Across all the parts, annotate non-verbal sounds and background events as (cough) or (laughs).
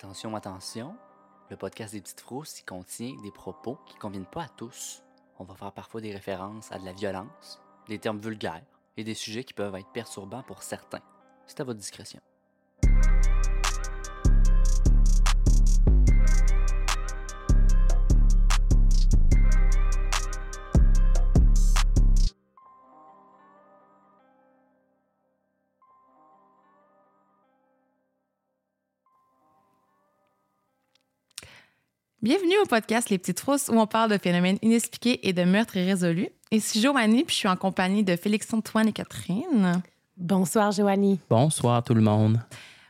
Attention, attention, le podcast des petites frousses contient des propos qui ne conviennent pas à tous. On va faire parfois des références à de la violence, des termes vulgaires et des sujets qui peuvent être perturbants pour certains. C'est à votre discrétion. Bienvenue au podcast Les Petites Frousses où on parle de phénomènes inexpliqués et de meurtres irrésolus. Ici Joanie, puis je suis en compagnie de Félix-Antoine et Catherine. Bonsoir, Joanie. Bonsoir tout le monde.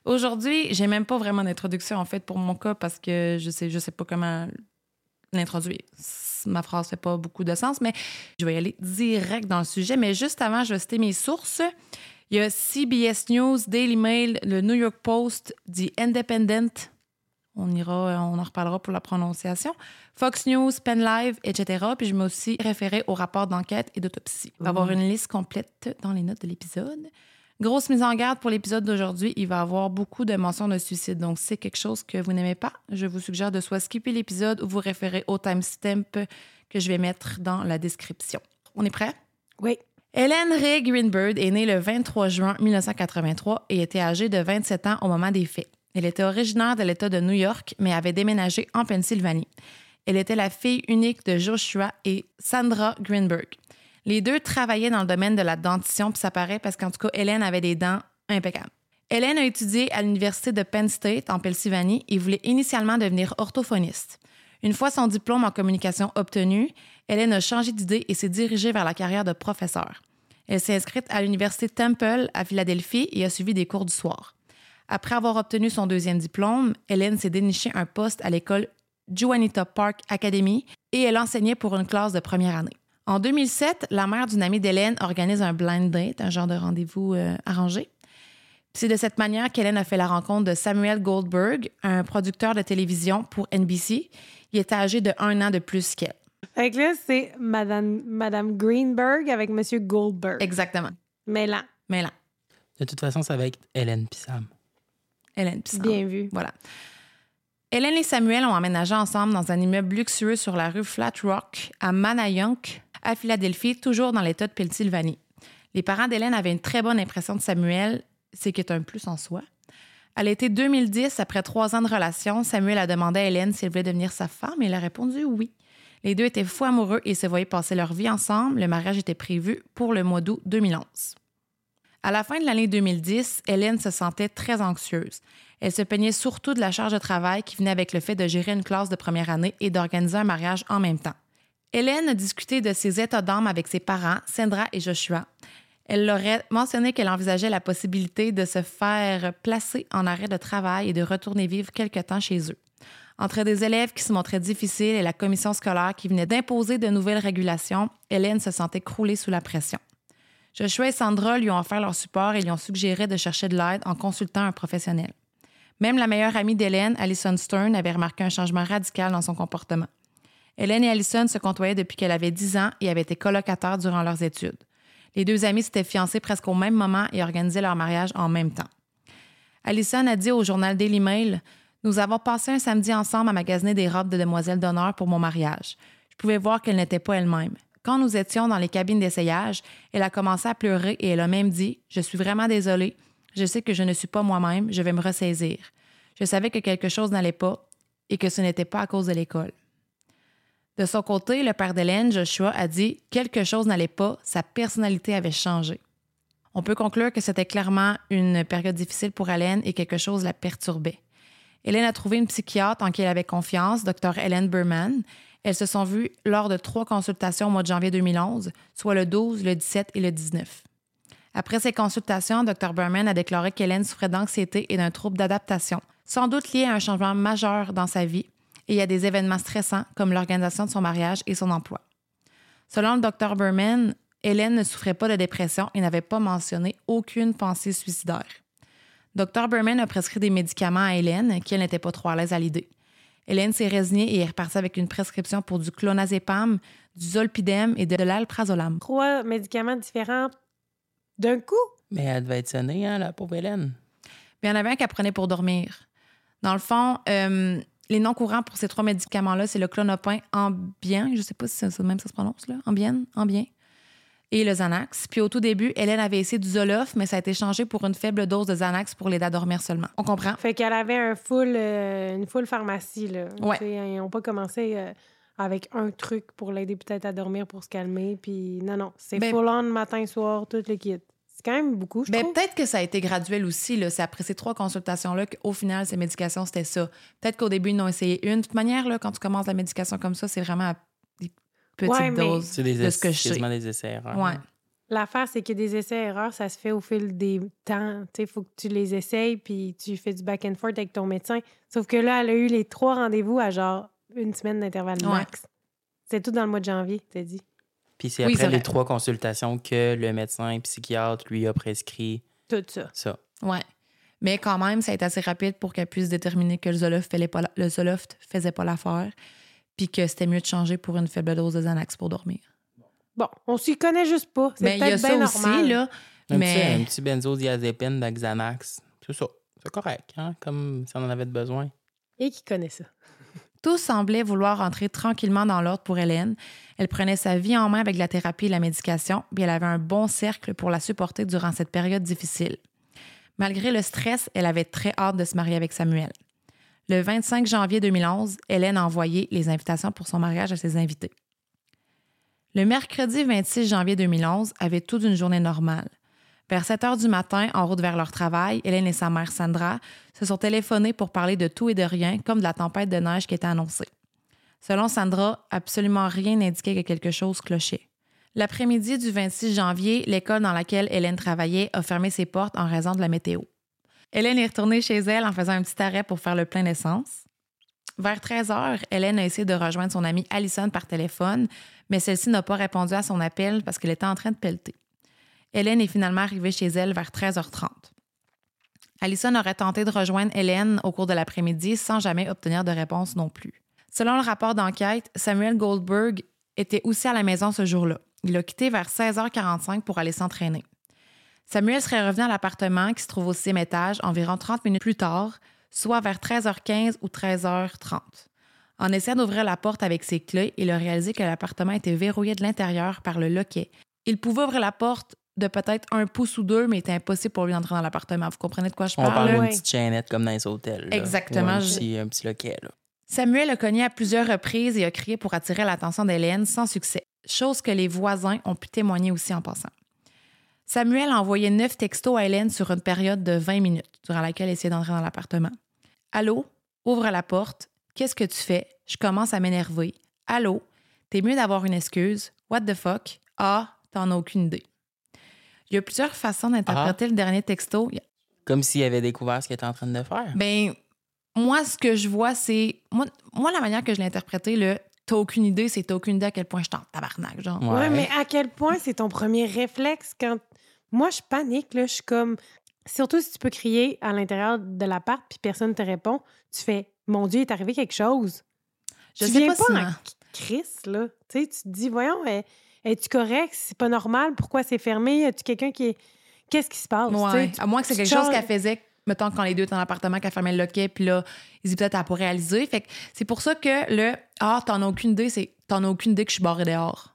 Aujourd'hui, j'ai même pas vraiment d'introduction en fait pour mon cas parce que je sais, je sais pas comment l'introduire. Ma phrase fait pas beaucoup de sens, mais je vais y aller direct dans le sujet. Mais juste avant, je vais citer mes sources. Il y a CBS News, Daily Mail, le New York Post, The Independent, on ira, on en reparlera pour la prononciation. Fox News, Penn Live, etc. Puis je me aussi référé au rapport d'enquête et d'autopsie. Il va y avoir une liste complète dans les notes de l'épisode. Grosse mise en garde pour l'épisode d'aujourd'hui, il va y avoir beaucoup de mentions de suicide. Donc, si c'est quelque chose que vous n'aimez pas, je vous suggère de soit skipper l'épisode ou vous référer au timestamp que je vais mettre dans la description. On est prêt? Oui. Helen Ray Greenberg est née le 23 juin 1983 et était âgée de 27 ans au moment des faits. Elle était originaire de l'État de New York, mais avait déménagé en Pennsylvanie. Elle était la fille unique de Joshua et Sandra Greenberg. Les deux travaillaient dans le domaine de la dentition, puis ça paraît parce qu'en tout cas, Hélène avait des dents impeccables. Hélène a étudié à l'Université de Penn State en Pennsylvanie et voulait initialement devenir orthophoniste. Une fois son diplôme en communication obtenu, Hélène a changé d'idée et s'est dirigée vers la carrière de professeur. Elle s'est inscrite à l'Université Temple à Philadelphie et a suivi des cours du soir. Après avoir obtenu son deuxième diplôme, Hélène s'est déniché un poste à l'école Juanita Park Academy et elle enseignait pour une classe de première année. En 2007, la mère d'une amie d'Hélène organise un blind date, un genre de rendez-vous euh, arrangé. C'est de cette manière qu'Hélène a fait la rencontre de Samuel Goldberg, un producteur de télévision pour NBC. Il était âgé de un an de plus qu'elle. Fait que là, c'est Madame, Madame Greenberg avec Monsieur Goldberg. Exactement. Mais là, Mais là, De toute façon, ça va être Hélène puis Sam. Hélène bien vu. Voilà. Hélène et Samuel ont emménagé ensemble dans un immeuble luxueux sur la rue Flat Rock à Manayunk, à Philadelphie, toujours dans l'État de Pennsylvanie. Les parents d'Hélène avaient une très bonne impression de Samuel, c'est qui est un plus en soi. À l'été 2010, après trois ans de relation, Samuel a demandé à Hélène si elle voulait devenir sa femme et elle a répondu oui. Les deux étaient fous amoureux et se voyaient passer leur vie ensemble. Le mariage était prévu pour le mois d'août 2011. À la fin de l'année 2010, Hélène se sentait très anxieuse. Elle se peignait surtout de la charge de travail qui venait avec le fait de gérer une classe de première année et d'organiser un mariage en même temps. Hélène a discuté de ses états d'âme avec ses parents, Sandra et Joshua. Elle leur a mentionné qu'elle envisageait la possibilité de se faire placer en arrêt de travail et de retourner vivre quelque temps chez eux. Entre des élèves qui se montraient difficiles et la commission scolaire qui venait d'imposer de nouvelles régulations, Hélène se sentait crouler sous la pression. Joshua et Sandra lui ont offert leur support et lui ont suggéré de chercher de l'aide en consultant un professionnel. Même la meilleure amie d'Hélène, Alison Stern, avait remarqué un changement radical dans son comportement. Hélène et Alison se côtoyaient depuis qu'elle avait 10 ans et avaient été colocataires durant leurs études. Les deux amies s'étaient fiancées presque au même moment et organisaient leur mariage en même temps. Alison a dit au journal Daily Mail Nous avons passé un samedi ensemble à magasiner des robes de demoiselle d'honneur pour mon mariage. Je pouvais voir qu'elle n'était pas elle-même. Quand nous étions dans les cabines d'essayage, elle a commencé à pleurer et elle a même dit Je suis vraiment désolée. Je sais que je ne suis pas moi-même. Je vais me ressaisir. Je savais que quelque chose n'allait pas et que ce n'était pas à cause de l'école. De son côté, le père d'Hélène, Joshua, a dit quelque chose n'allait pas, sa personnalité avait changé. On peut conclure que c'était clairement une période difficile pour Hélène et quelque chose la perturbait. Hélène a trouvé une psychiatre en qui elle avait confiance, Dr. Helen Berman. Elles se sont vues lors de trois consultations au mois de janvier 2011, soit le 12, le 17 et le 19. Après ces consultations, Dr. Berman a déclaré qu'Hélène souffrait d'anxiété et d'un trouble d'adaptation, sans doute lié à un changement majeur dans sa vie et à des événements stressants comme l'organisation de son mariage et son emploi. Selon le Dr. Berman, Hélène ne souffrait pas de dépression et n'avait pas mentionné aucune pensée suicidaire. Dr. Berman a prescrit des médicaments à Hélène qui elle n'était pas trop à l'aise à l'idée. Hélène s'est résignée et est repartie avec une prescription pour du clonazepam, du zolpidem et de l'alprazolam. Trois médicaments différents d'un coup? Mais elle devait être sonnée, hein, la pauvre Hélène. Mais il y en avait un qu'elle prenait pour dormir. Dans le fond, euh, les noms courants pour ces trois médicaments-là, c'est le clonopin Ambien, je sais pas si c'est ça même ça se prononce, là. Ambien, Ambien, et le Xanax. Puis au tout début, Hélène avait essayé du Zoloft, mais ça a été changé pour une faible dose de Xanax pour l'aider à dormir seulement. On comprend? Fait qu'elle avait un full, euh, une full pharmacie, là. Ouais. Sais, Ils n'ont pas commencé euh, avec un truc pour l'aider peut-être à dormir, pour se calmer. Puis non, non, c'est Ben- full on matin, soir, tout le kit. C'est quand même beaucoup, je Ben, peut-être que ça a été graduel aussi. C'est après ces trois consultations-là qu'au final, ces médications, c'était ça. Peut-être qu'au début, ils en ont essayé une. De toute manière, là, quand tu commences la médication comme ça, c'est vraiment à petites Ouais, mais- doses C'est des, de ce que je sais. quasiment des essais. erreurs. Ouais. L'affaire, c'est que des essais-erreurs, ça se fait au fil des temps. Tu sais, il faut que tu les essayes, puis tu fais du back and forth avec ton médecin. Sauf que là, elle a eu les trois rendez-vous à genre une semaine d'intervalle Ouais. max. C'est tout dans le mois de janvier, t'as dit. Puis c'est Oui, après les trois consultations que le médecin psychiatre lui a prescrit Tout ça. ça. Ouais. Mais quand même, ça a été assez rapide pour qu'elle puisse déterminer que le Zoloft faisait pas la- le Zoloft faisait pas l'affaire, puis que c'était mieux de changer pour une faible dose de Xanax pour dormir. Bon, on s'y connaît juste pas. C'est Mais il y a peut-être ça bien aussi, normal. là. Un, mais petit, un petit benzodiazépine de Xanax. C'est ça. C'est correct, hein? Comme si on en avait besoin. Et qui connaît ça. tout semblait vouloir entrer tranquillement dans l'ordre pour Hélène. Elle prenait sa vie en main avec la thérapie et la médication, puis elle avait un bon cercle pour la supporter durant cette période difficile. Malgré le stress, elle avait très hâte de se marier avec Samuel. Le 25 janvier 2011, Hélène a envoyé les invitations pour son mariage à ses invités. Le mercredi 26 janvier 2011 avait toute une journée normale. Vers 7 heures du matin, en route vers leur travail, Hélène et sa mère Sandra se sont téléphonés pour parler de tout et de rien, comme de la tempête de neige qui était annoncée. Selon Sandra, absolument rien n'indiquait que quelque chose clochait. L'après-midi du 26 janvier, l'école dans laquelle Hélène travaillait a fermé ses portes en raison de la météo. Hélène est retournée chez elle en faisant un petit arrêt pour faire le plein d'essence. Vers 13 heures, Hélène a essayé de rejoindre son amie Allison par téléphone, mais celle-ci n'a pas répondu à son appel parce qu'elle était en train de pelleter. Hélène est finalement arrivée chez elle vers 13h30. Allison aurait tenté de rejoindre Hélène au cours de l'après-midi sans jamais obtenir de réponse non plus. Selon le rapport d'enquête, Samuel Goldberg était aussi à la maison ce jour-là. Il a quitté vers 16h45 pour aller s'entraîner. Samuel serait revenu à l'appartement qui se trouve au sixième étage environ 30 minutes plus tard, soit vers 13h15 ou 13h30. En essayant d'ouvrir la porte avec ses clés, il a réalisé que l'appartement était verrouillé de l'intérieur par le loquet. Il pouvait ouvrir la porte de peut-être un pouce ou deux, mais il était impossible pour lui d'entrer dans l'appartement. Vous comprenez de quoi je On parle? parle? là? d'une Ouais. petite chaînette comme dans les hôtels. là. Exactement, Ou Un petit, un petit loquet. Là. Samuel a cogné à plusieurs reprises et a crié pour attirer l'attention d'Hélène sans succès, chose que les voisins ont pu témoigner aussi en passant. Samuel a envoyé neuf textos à Hélène sur une période de 20 minutes, durant laquelle elle essayait d'entrer dans l'appartement. Allô? Ouvre la porte. Qu'est-ce que tu fais? Je commence à m'énerver. Allô? T'es mieux d'avoir une excuse. What the fuck? Ah, t'en as aucune idée. Il y a plusieurs façons d'interpréter le dernier texto. Comme s'il avait découvert ce qu'il était en train de faire. Ben, moi, ce que je vois, c'est. Moi, moi la manière que je l'ai interprété, le t'as aucune idée, c'est t'as aucune idée à quel point je t'en tabarnak, genre. Ouais. Ouais. mais à quel point c'est ton premier réflexe quand. Moi, je panique, là. Je suis comme. Surtout si tu peux crier à l'intérieur de l'appart puis personne ne te répond, tu fais Mon Dieu, il est arrivé quelque chose. Je tu sais viens pas pas en crise, là. Tu sais, tu te dis Voyons, es- es-tu correct? C'est pas normal. Pourquoi c'est fermé? Y a-tu quelqu'un qui est. Qu'est-ce qui se passe? Tu Ouais. sais, À moins que c'est quelque chose qu'elle faisait, mettons, quand les deux étaient dans l'appartement, qu'elle fermait le loquet, puis là, ils disaient peut-être qu'elle pourrait réaliser. Fait que c'est pour ça que le Ah, t'en as aucune idée, c'est T'en as aucune idée que je suis barrée dehors.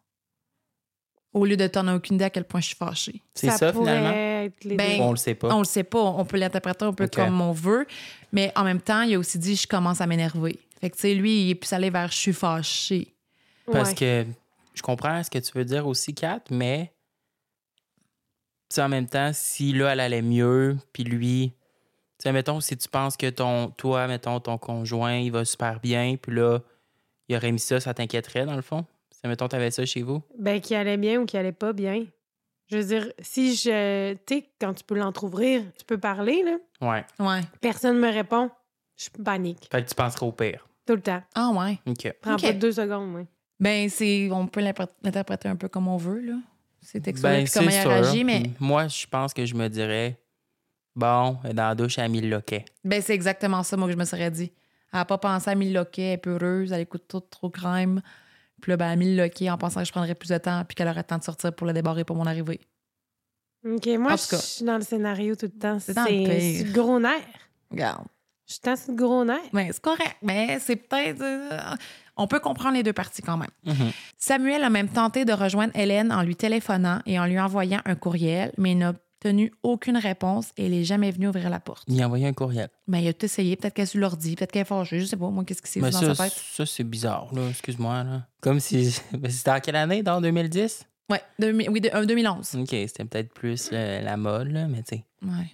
Au lieu de T'en as aucune idée à quel point je suis fâchée. C'est ça, pourrait finalement. Ben. On le sait pas. On le sait pas, on peut l'interpréter un peu comme on veut, mais en même temps, il a aussi dit je commence à m'énerver. Fait que tu sais, lui, il est plus allé vers je suis fâché. Parce Ouais. que je comprends ce que tu veux dire aussi, Kat, mais tu sais, en même temps, si là, elle allait mieux, puis lui, tu sais, mettons, si tu penses que ton, toi, mettons, ton conjoint, il va super bien, puis là, il aurait mis ça, ça t'inquiéterait, dans le fond? Si, mettons, t'avais ça chez vous? Ben, qui allait bien ou qui allait pas bien. Je veux dire, si je. Tu sais, quand tu peux l'entrouvrir, tu peux parler, là. Ouais. Ouais. Personne me répond. Je panique. Fait que tu penserais au pire. Tout le temps. Ah ouais. OK. Prends Ok. pas deux secondes, moi. Ben, c'est. On peut l'interpréter un peu comme on veut, là. C'est texto Ben, comment il réagi, mais. Moi, je pense que je me dirais, bon, elle est dans la douche, elle a mis le loquet. Ben, c'est exactement ça, moi, que je me serais dit. Elle n'a pas pensé à mille loquets, elle est peureuse, elle écoute tout trop crème. Puis là, ben, elle a mis le loquet en pensant que je prendrais plus de temps puis qu'elle aurait le temps de sortir pour le débarrer pour mon arrivée. OK, moi, je suis dans le scénario tout le temps. C'est dans le gros nerf. Regarde. Je suis tant sur le gros nerf. Ben, c'est correct, mais c'est peut-être. euh, on peut comprendre les deux parties quand même. Mhm. Samuel a même tenté de rejoindre Hélène en lui téléphonant et en lui envoyant un courriel, mais il n'a obtenu aucune réponse et il n'est jamais venu ouvrir la porte. Il a envoyé un courriel. Ben, il a tout essayé, peut-être qu'elle est sur l'ordi, peut-être qu'elle est fâchée, je sais pas, moi, qu'est-ce qui s'est fait dans ça, sa tête. ça c'est bizarre, là. Excuse-moi, là. Comme si. (laughs) Ben, C'était en quelle année, dans 2010? Ouais, oui, de, euh, 2011. OK, c'était peut-être plus euh, la mode, là, mais tu sais. Ouais.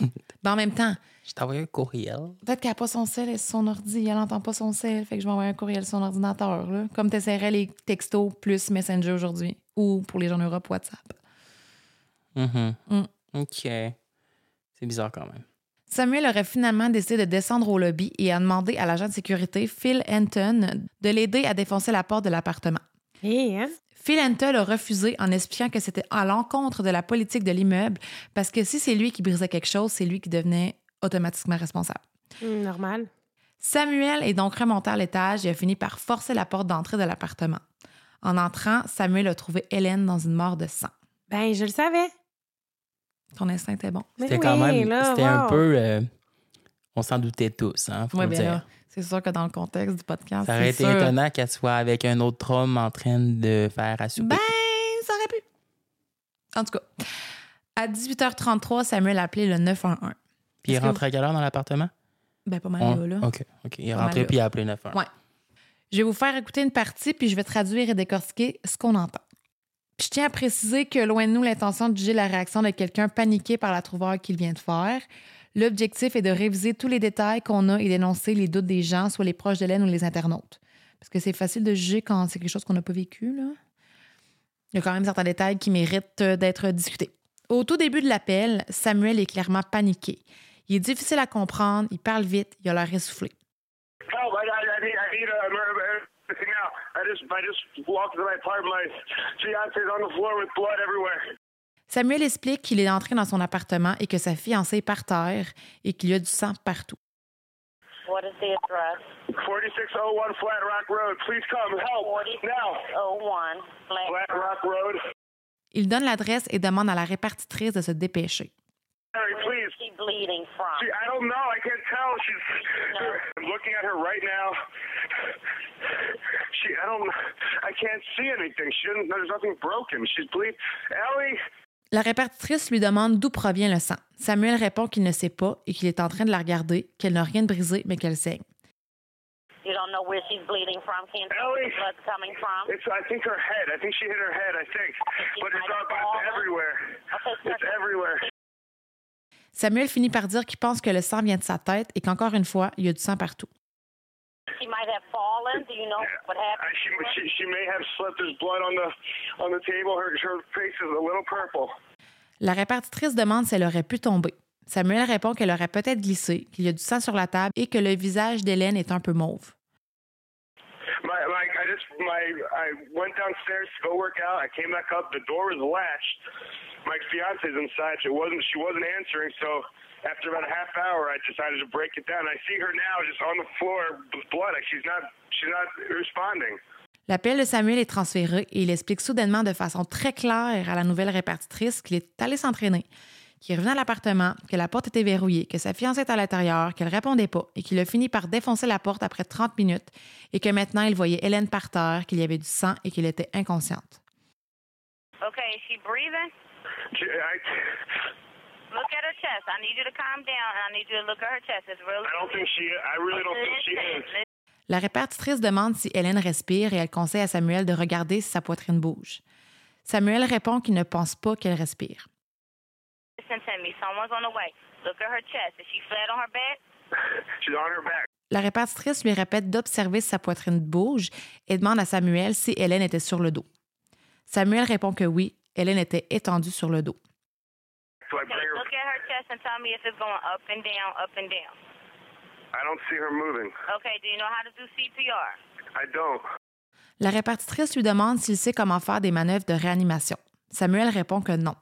(laughs) ben, en même temps, Je t'ai envoyé un courriel. peut-être qu'elle n'a pas son sel et son ordi, elle n'entend pas son sel, fait que je vais envoyer un courriel sur son ordinateur, là. Comme tu essaierais les textos plus Messenger aujourd'hui, ou pour les gens en Europe, WhatsApp. Mhm. Mm. OK. C'est bizarre quand même. Samuel aurait finalement décidé de descendre au lobby et a demandé à l'agent de sécurité Phil Anton de l'aider à défoncer la porte de l'appartement. Hé, hein? Phil Anton a refusé en expliquant que c'était à l'encontre de la politique de l'immeuble parce que si c'est lui qui brisait quelque chose, c'est lui qui devenait automatiquement responsable. Hum, normal. Samuel est donc remonté à l'étage et a fini par forcer la porte d'entrée de l'appartement. En entrant, Samuel a trouvé Hélène dans une mort de sang. Ben, je le savais. Ton instinct était bon. Mais C'était quand oui, même. C'était un peu. euh, on s'en doutait tous, hein, faut le bien dire. là, c'est sûr que dans le contexte du podcast, Ça aurait été sûr. étonnant qu'elle soit avec un autre homme en train de faire à souper. Ben, ça aurait pu. En tout cas, à 18h33, Samuel a appelé le 911. puis il est rentré à quelle heure dans l'appartement? Ben, pas mal On- là, là. OK, OK. Il est Pas rentré puis il a appelé 911. Ouais. Je vais vous faire écouter une partie, puis je vais traduire et décortiquer ce qu'on entend. Je tiens à préciser que loin de nous l'intention de juger la réaction de quelqu'un paniqué par la trouvaille qu'il vient de faire. L'objectif est de réviser tous les détails qu'on a et d'énoncer les doutes des gens, soit les proches d'Hélène ou les internautes. Parce que c'est facile de juger quand c'est quelque chose qu'on n'a pas vécu. Là. Il y a quand même certains détails qui méritent euh, d'être discutés. Au tout début de l'appel, Samuel est clairement paniqué. Il est difficile à comprendre, il parle vite, il a l'air essoufflé. Help! I, I, I need, I need a emergency now. I just, I just walked to my apartment. My fiance's on the floor with blood everywhere. Samuel explique qu'il est entré dans son appartement et que sa fiancée est par terre et qu'il y a du sang partout. What is the address? 4601 Flat Rock Road. Please come. Help! Now! 01 Flat Flat Rock Road. Il donne l'adresse et demande à la répartitrice de se dépêcher. Harry, please. she bleeding from? She, I don't know. I can't tell. She's. I'm looking at her right now. She. I don't. I can't see anything. She didn't. There's nothing broken. She's bleeding. Ellie? La répartitrice lui demande d'où provient le sang. Samuel répond qu'il ne sait pas et qu'il est en train de la regarder, qu'elle n'a rien de brisé, mais qu'elle saigne. You don't know where she's bleeding from? Can't tell where Ellie. the blood's coming from? It's. I think her head. I think she hit her head. I think. But it's, might up, have fallen. it's everywhere. Okay, It's everywhere. Samuel finit par dire qu'il pense que le sang vient de sa tête et qu'encore une fois, il y a du sang partout. She might have fallen. Do you know what happened? she, she she may have slipped. There's blood on the on the table. Her her face is a little purple. La répartitrice demande si elle aurait pu tomber. Samuel répond qu'elle aurait peut-être glissé, qu'il y a du sang sur la table et que le visage d'Hélène est un peu mauve. My like I just my I went downstairs to go work out. I came back up. The door was latched. My fiance's inside. She wasn't she wasn't answering. So after about a half hour, I decided to break it down. I see her now just on the floor with blood. Like she's not she's not responding. L'appel de Samuel est transféré et il explique soudainement de façon très claire à la nouvelle répartitrice qu'il est allé s'entraîner, qu'il revenu à l'appartement, que la porte était verrouillée, que sa fiancée est à l'intérieur, qu'elle répondait pas et qu'il a fini par défoncer la porte après 30 minutes et que maintenant il voyait Hélène par terre, qu'il y avait du sang et qu'elle était inconsciente. Okay, is she breathing? I, Look at her chest. I need you to calm down, and I need you to look at her chest. It's really. I don't think she. I really don't think she is. La répartitrice demande si Hélène respire et elle conseille à Samuel de regarder si sa poitrine bouge. Samuel répond qu'il ne pense pas qu'elle respire. listen to me. Someone's on the way. Look at her chest. Is she flat on her back? (laughs) She's on her back. La répartitrice lui répète d'observer si sa poitrine bouge et demande à Samuel si Hélène était sur le dos. Samuel répond que oui, Hélène était étendue sur le dos. So I and tell me if it's going up and down, up and down? I don't see her moving. Okay, do you know how to do CPR? I don't. La répartitrice lui demande s'il sait comment faire des manœuvres de réanimation. Samuel répond que non.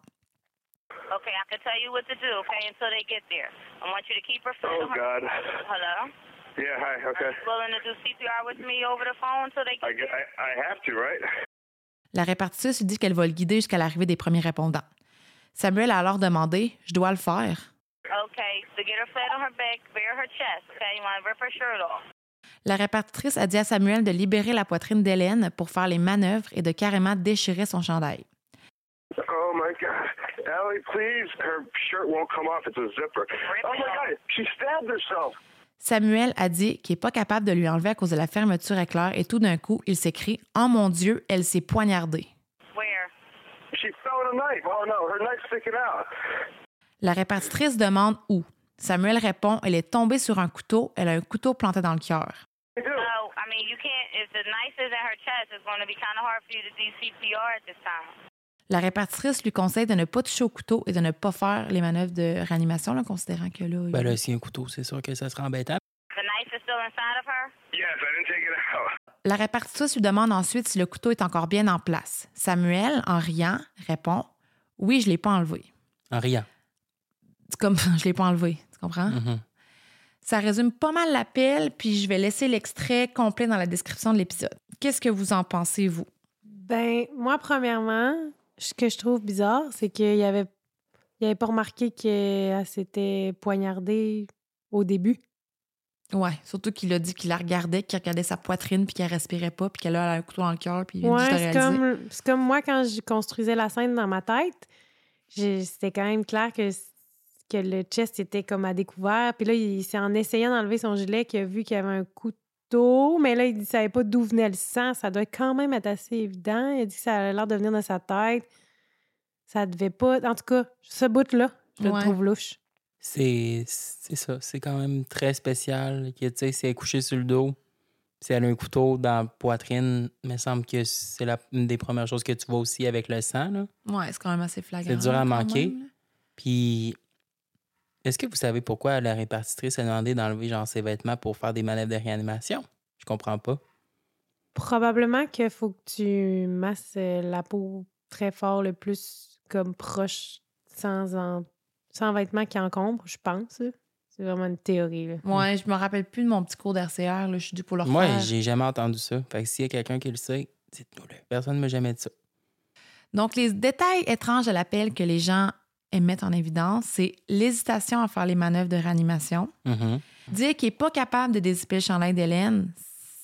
Okay, I can tell you what to do, okay, until they get there. I want you to keep her flat Oh on her God. Hello? Yeah. Hi. Okay. Willing to do CPR with me over the phone until they I, get get- I, I have to, right? La répartitrice lui dit qu'elle va le guider jusqu'à l'arrivée des premiers répondants. Samuel a alors demandé Je dois le faire. La répartitrice a dit à Samuel de libérer la poitrine d'Hélène pour faire les manœuvres et de carrément déchirer son chandail. Oh my God. Allie, please. Her shirt won't come off. It's a zipper. Oh my God. She stabbed herself. Samuel a dit qu'il n'est pas capable de lui enlever à cause de la fermeture éclair et tout d'un coup, il s'écrie Oh mon Dieu, elle s'est poignardée. La répartitrice demande où. Samuel répond Elle est tombée sur un couteau, elle a un couteau planté dans le cœur. La répartitrice lui conseille de ne pas toucher au couteau et de ne pas faire les manœuvres de réanimation, là, considérant que là. il- Ben là, si un couteau, c'est sûr que ça sera embêtant. La répartitrice lui demande ensuite si le couteau est encore bien en place. Samuel, en riant, répond Oui, je ne l'ai pas enlevé. En riant. C'est comme (laughs) je ne l'ai pas enlevé. Tu comprends? Mhm. Ça résume pas mal l'appel, puis je vais laisser l'extrait complet dans la description de l'épisode. Qu'est-ce que vous en pensez, vous? Ben, moi, premièrement, ce que je trouve bizarre, c'est qu'il y avait, il avait pas remarqué qu'elle s'était poignardée au début. Ouais, surtout qu'il a dit qu'il la regardait, qu'il regardait sa poitrine, puis qu'elle respirait pas, puis qu'elle a un couteau dans le cœur, puis Ouais, c'est comme, comme moi quand je construisais la scène dans ma tête. C'était quand même clair que, que le chest était comme à découvert. Puis là, il, c'est en essayant d'enlever son gilet qu'il a vu qu'il y avait un couteau. Mais là, il ne savait pas d'où venait le sang. Ça doit quand même être assez évident. Il a dit que ça a l'air de venir de sa tête. Ça devait pas. En tout cas, ce bout-là, je Ouais. le trouve louche. C'est c'est ça. C'est quand même très spécial. Que, tu sais, si elle est couchée sur le dos, si elle a un couteau dans la poitrine, il me semble que c'est la- une des premières choses que tu vois aussi avec le sang. Là. Ouais, c'est quand même assez flagrant. C'est dur à manquer. même. Puis, est-ce que vous savez pourquoi la répartitrice a demandé d'enlever genre ses vêtements pour faire des manœuvres de réanimation? Je comprends pas. Probablement qu'il faut que tu masses euh, la peau très fort, le plus comme proche, sans, en- sans vêtements qui encombrent, je pense. C'est vraiment une théorie. Là. Ouais, je me rappelle plus de mon petit cours d'RCR, là. Je suis due pour le Moi, j'ai jamais entendu ça. Fait que s'il y a quelqu'un qui le sait, dites-nous-le. Personne ne m'a jamais dit ça. Donc, les détails étranges de l'appel que les gens mettent en évidence, c'est l'hésitation à faire les manœuvres de réanimation. Mhm. Dire qu'il n'est pas capable de dézipper le chandail d'Hélène,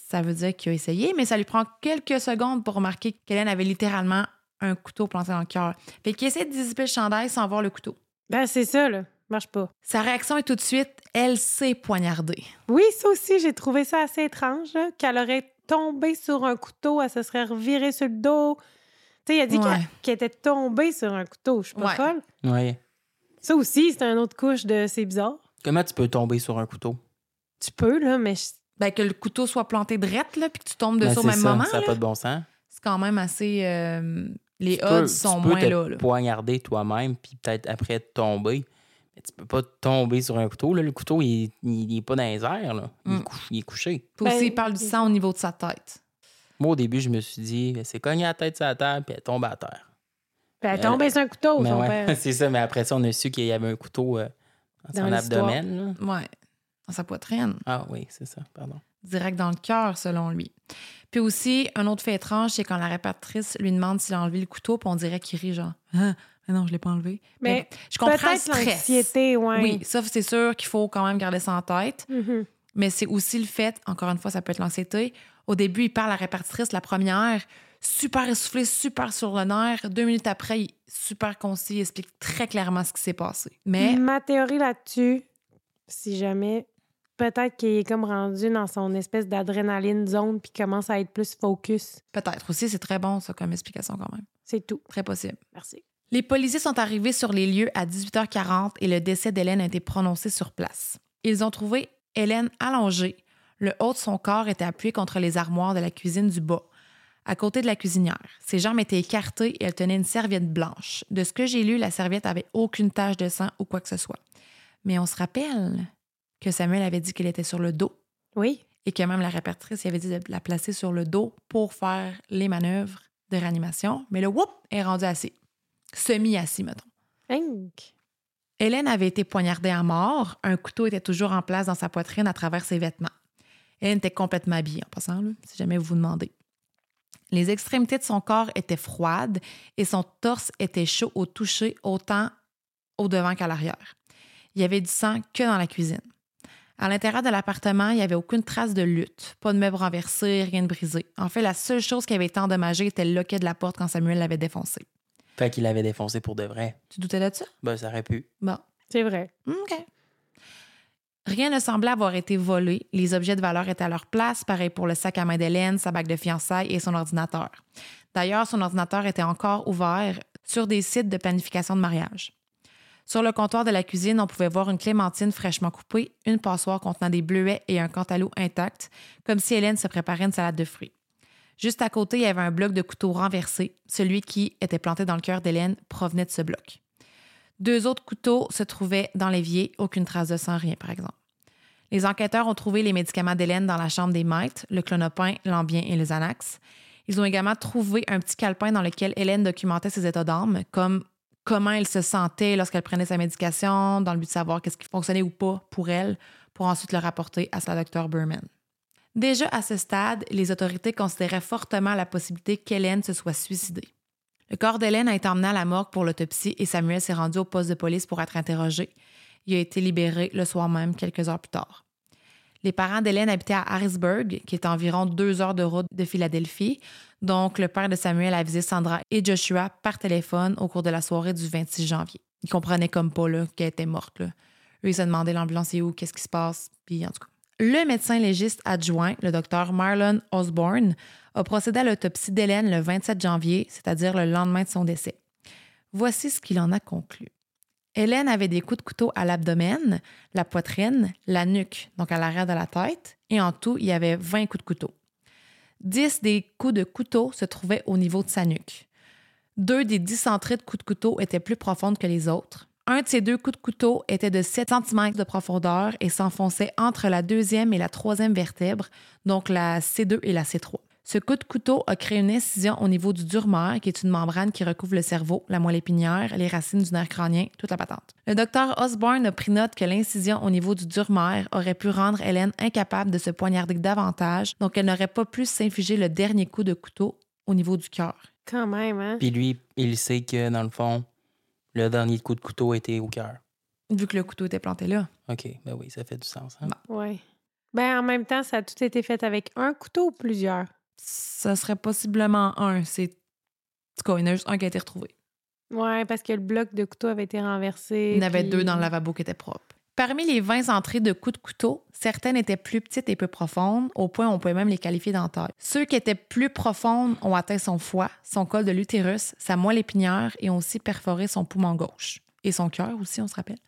ça veut dire qu'il a essayé, mais ça lui prend quelques secondes pour remarquer qu'Hélène avait littéralement un couteau planté dans le cœur. Fait qu'il essaie de dézipper le chandail sans voir le couteau. Ben, c'est ça, là. Marche pas. Sa réaction est tout de suite, elle s'est poignardée. Oui, ça aussi, j'ai trouvé ça assez étrange, là, qu'elle aurait tombé sur un couteau, elle se serait revirée sur le dos. Tu sais, il a dit Ouais. qu'elle qu'elle était tombée sur un couteau. Je suis pas Ouais. folle. Ouais. Ça aussi, c'est une autre couche de c'est bizarre. Comment tu peux tomber sur un couteau? Tu peux, là, mais je- Ben, que le couteau soit planté drette, là, puis que tu tombes Ben, dessus au c'est même ça, moment, Ça n'a pas de bon sens. c'est quand même assez... euh, les Tu odds peux- sont tu peux moins te là. là. poignarder toi-même, puis peut-être après tomber. Mais tu peux pas tomber sur un couteau. Là. Le couteau, il, il, il est pas dans les airs. Là. Il, est Mm. couché, il est couché. Puis aussi, Ben, il parle du sang au niveau de sa tête. Moi, au début, je me suis dit, c'est cogné la tête sur la terre, puis elle tombe à terre. ben, elle est Euh, tombée sur un couteau, Mais son ouais, père. (laughs) c'est ça. Mais après ça, on a su qu'il y avait un couteau euh, dans, Dans son abdomen. là. Ouais, dans sa poitrine. Ah oui, c'est ça. Pardon. Direct dans le cœur, selon lui. Puis aussi, un autre fait étrange, c'est quand la répartitrice lui demande s'il a enlevé le couteau, puis on dirait qu'il rit genre Ah, mais non, je l'ai pas enlevé. Mais je comprends le stress. l'anxiété, ouais. Oui, ça, c'est sûr qu'il faut quand même garder ça en tête. Mhm. Mais c'est aussi le fait, encore une fois, ça peut être l'anxiété. Au début, il parle à la répartitrice, la première, super essoufflé, super sur le nerf. Deux minutes après, il super concis, il explique très clairement ce qui s'est passé. Mais Ma théorie là-dessus, si jamais, peut-être qu'il est comme rendu dans son espèce d'adrénaline zone puis commence à être plus focus. peut-être aussi, c'est très bon, ça, comme explication quand même. C'est tout. Très possible. Merci. Les policiers sont arrivés sur les lieux à 18h40 et le décès d'Hélène a été prononcé sur place. Ils ont trouvé Hélène allongée. Le haut de son corps était appuyé contre les armoires de la cuisine du bas, à côté de la cuisinière. Ses jambes étaient écartées et elle tenait une serviette blanche. De ce que j'ai lu, la serviette avait aucune tache de sang ou quoi que ce soit. Mais on se rappelle que Samuel avait dit qu'elle était sur le dos Oui. et que même la répartitrice il avait dit de la placer sur le dos pour faire les manœuvres de réanimation. Mais le whoop est rendu assis. Semi-assis, mettons. Hank. Hélène avait été poignardée à mort. Un couteau était toujours en place dans sa poitrine à travers ses vêtements. Hélène était complètement habillée, en passant, là, si jamais vous vous demandez. Les extrémités de son corps étaient froides et son torse était chaud au toucher, autant au devant qu'à l'arrière. Il y avait du sang que dans la cuisine. À l'intérieur de l'appartement, il n'y avait aucune trace de lutte, pas de meubles renversés, rien de brisé. En fait, la seule chose qui avait été endommagée était le loquet de la porte quand Samuel l'avait défoncé. Fait qu'il l'avait défoncé pour de vrai. Tu doutais de ça? Ben, ça aurait pu. Bon. C'est vrai. OK. Rien ne semblait avoir été volé. Les objets de valeur étaient à leur place, pareil pour le sac à main d'Hélène, sa bague de fiançailles et son ordinateur. D'ailleurs, son ordinateur était encore ouvert sur des sites de planification de mariage. Sur le comptoir de la cuisine, on pouvait voir une clémentine fraîchement coupée, une passoire contenant des bleuets et un cantalou intact, comme si Hélène se préparait une salade de fruits. Juste à côté, il y avait un bloc de couteau renversé. Celui qui était planté dans le cœur d'Hélène provenait de ce bloc. Deux autres couteaux se trouvaient dans l'évier, aucune trace de sang, rien par exemple. Les enquêteurs ont trouvé les médicaments d'Hélène dans la chambre des maîtres, le clonopin, l'ambien et le Xanax. Ils ont également trouvé un petit calepin dans lequel Hélène documentait ses états d'âme, comme comment elle se sentait lorsqu'elle prenait sa médication, dans le but de savoir qu'est-ce qui fonctionnait ou pas pour elle, pour ensuite le rapporter à sa docteur Berman. Déjà à ce stade, les autorités considéraient fortement la possibilité qu'Hélène se soit suicidée. Le corps d'Hélène a été emmené à la morgue pour l'autopsie et Samuel s'est rendu au poste de police pour être interrogé. Il a été libéré le soir même, quelques heures plus tard. Les parents d'Hélène habitaient à Harrisburg, qui est environ deux heures de route de Philadelphie. Donc, le père de Samuel a visité Sandra et Joshua par téléphone au cours de la soirée du 26 janvier. Ils comprenaient comme pas qu'elle était morte. Là. Eux, ils se demandaient l'ambulance est où, qu'est-ce qui se passe? Puis, en tout cas. Le médecin légiste adjoint, le docteur Marlon Osborne, a procédé à l'autopsie d'Hélène le 27 janvier, c'est-à-dire le lendemain de son décès. Voici ce qu'il en a conclu. Hélène avait des coups de couteau à l'abdomen, la poitrine, la nuque, donc à l'arrière de la tête, et en tout, il y avait 20 coups de couteau. 10 des coups de couteau se trouvaient au niveau de sa nuque. Deux des 10 entrées de coups de couteau étaient plus profondes que les autres. Un de ces deux coups de couteau était de 7 cm de profondeur et s'enfonçait entre la deuxième et la troisième vertèbre, donc la C2 et la C3. Ce coup de couteau a créé une incision au niveau du durmer, qui est une membrane qui recouvre le cerveau, la moelle épinière, les racines du nerf crânien, toute la patente. Le docteur Osborne a pris note que l'incision au niveau du durmer aurait pu rendre Hélène incapable de se poignarder davantage, donc elle n'aurait pas pu s'infliger le dernier coup de couteau au niveau du cœur. Quand même, hein? Puis lui, il sait que, dans le fond, le dernier coup de couteau était au cœur. Vu que le couteau était planté là. OK, ben oui, ça fait du sens. Hein? Oui. Ben, en même temps, ça a tout été fait avec un couteau ou plusieurs? Ça serait possiblement un. C'est. En tout cas, il y en a juste un qui a été retrouvé. Oui, parce que le bloc de couteau avait été renversé. Il y en avait puis- deux dans le lavabo qui étaient propres. Parmi les 20 entrées de coups de couteau, certaines étaient plus petites et peu profondes, au point où on pouvait même les qualifier d'entailles. Ceux qui étaient plus profondes ont atteint son foie, son col de l'utérus, sa moelle épinière et ont aussi perforé son poumon gauche. Et son cœur aussi, on se rappelle.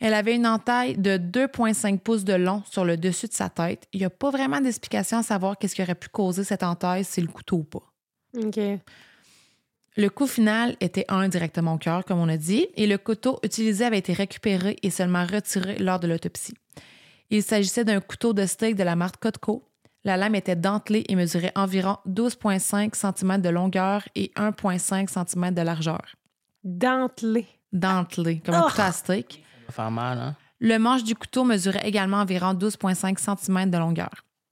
Elle avait une entaille de 2,5 pouces de long sur le dessus de sa tête. Il n'y a pas vraiment d'explication à savoir qu'est-ce qui aurait pu causer cette entaille, si c'est le couteau ou pas. OK. Le coup final était un directement au cœur, comme on a dit, et le couteau utilisé avait été récupéré et seulement retiré lors de l'autopsie. Il s'agissait d'un couteau de steak de la marque Cutco. La lame était dentelée et mesurait environ 12,5 cm de longueur et 1,5 cm de largeur. Dentelé. Dentelée, comme un Oh! couteau à steak. Ça va faire mal, hein? Le manche du couteau mesurait également environ 12,5 cm de longueur.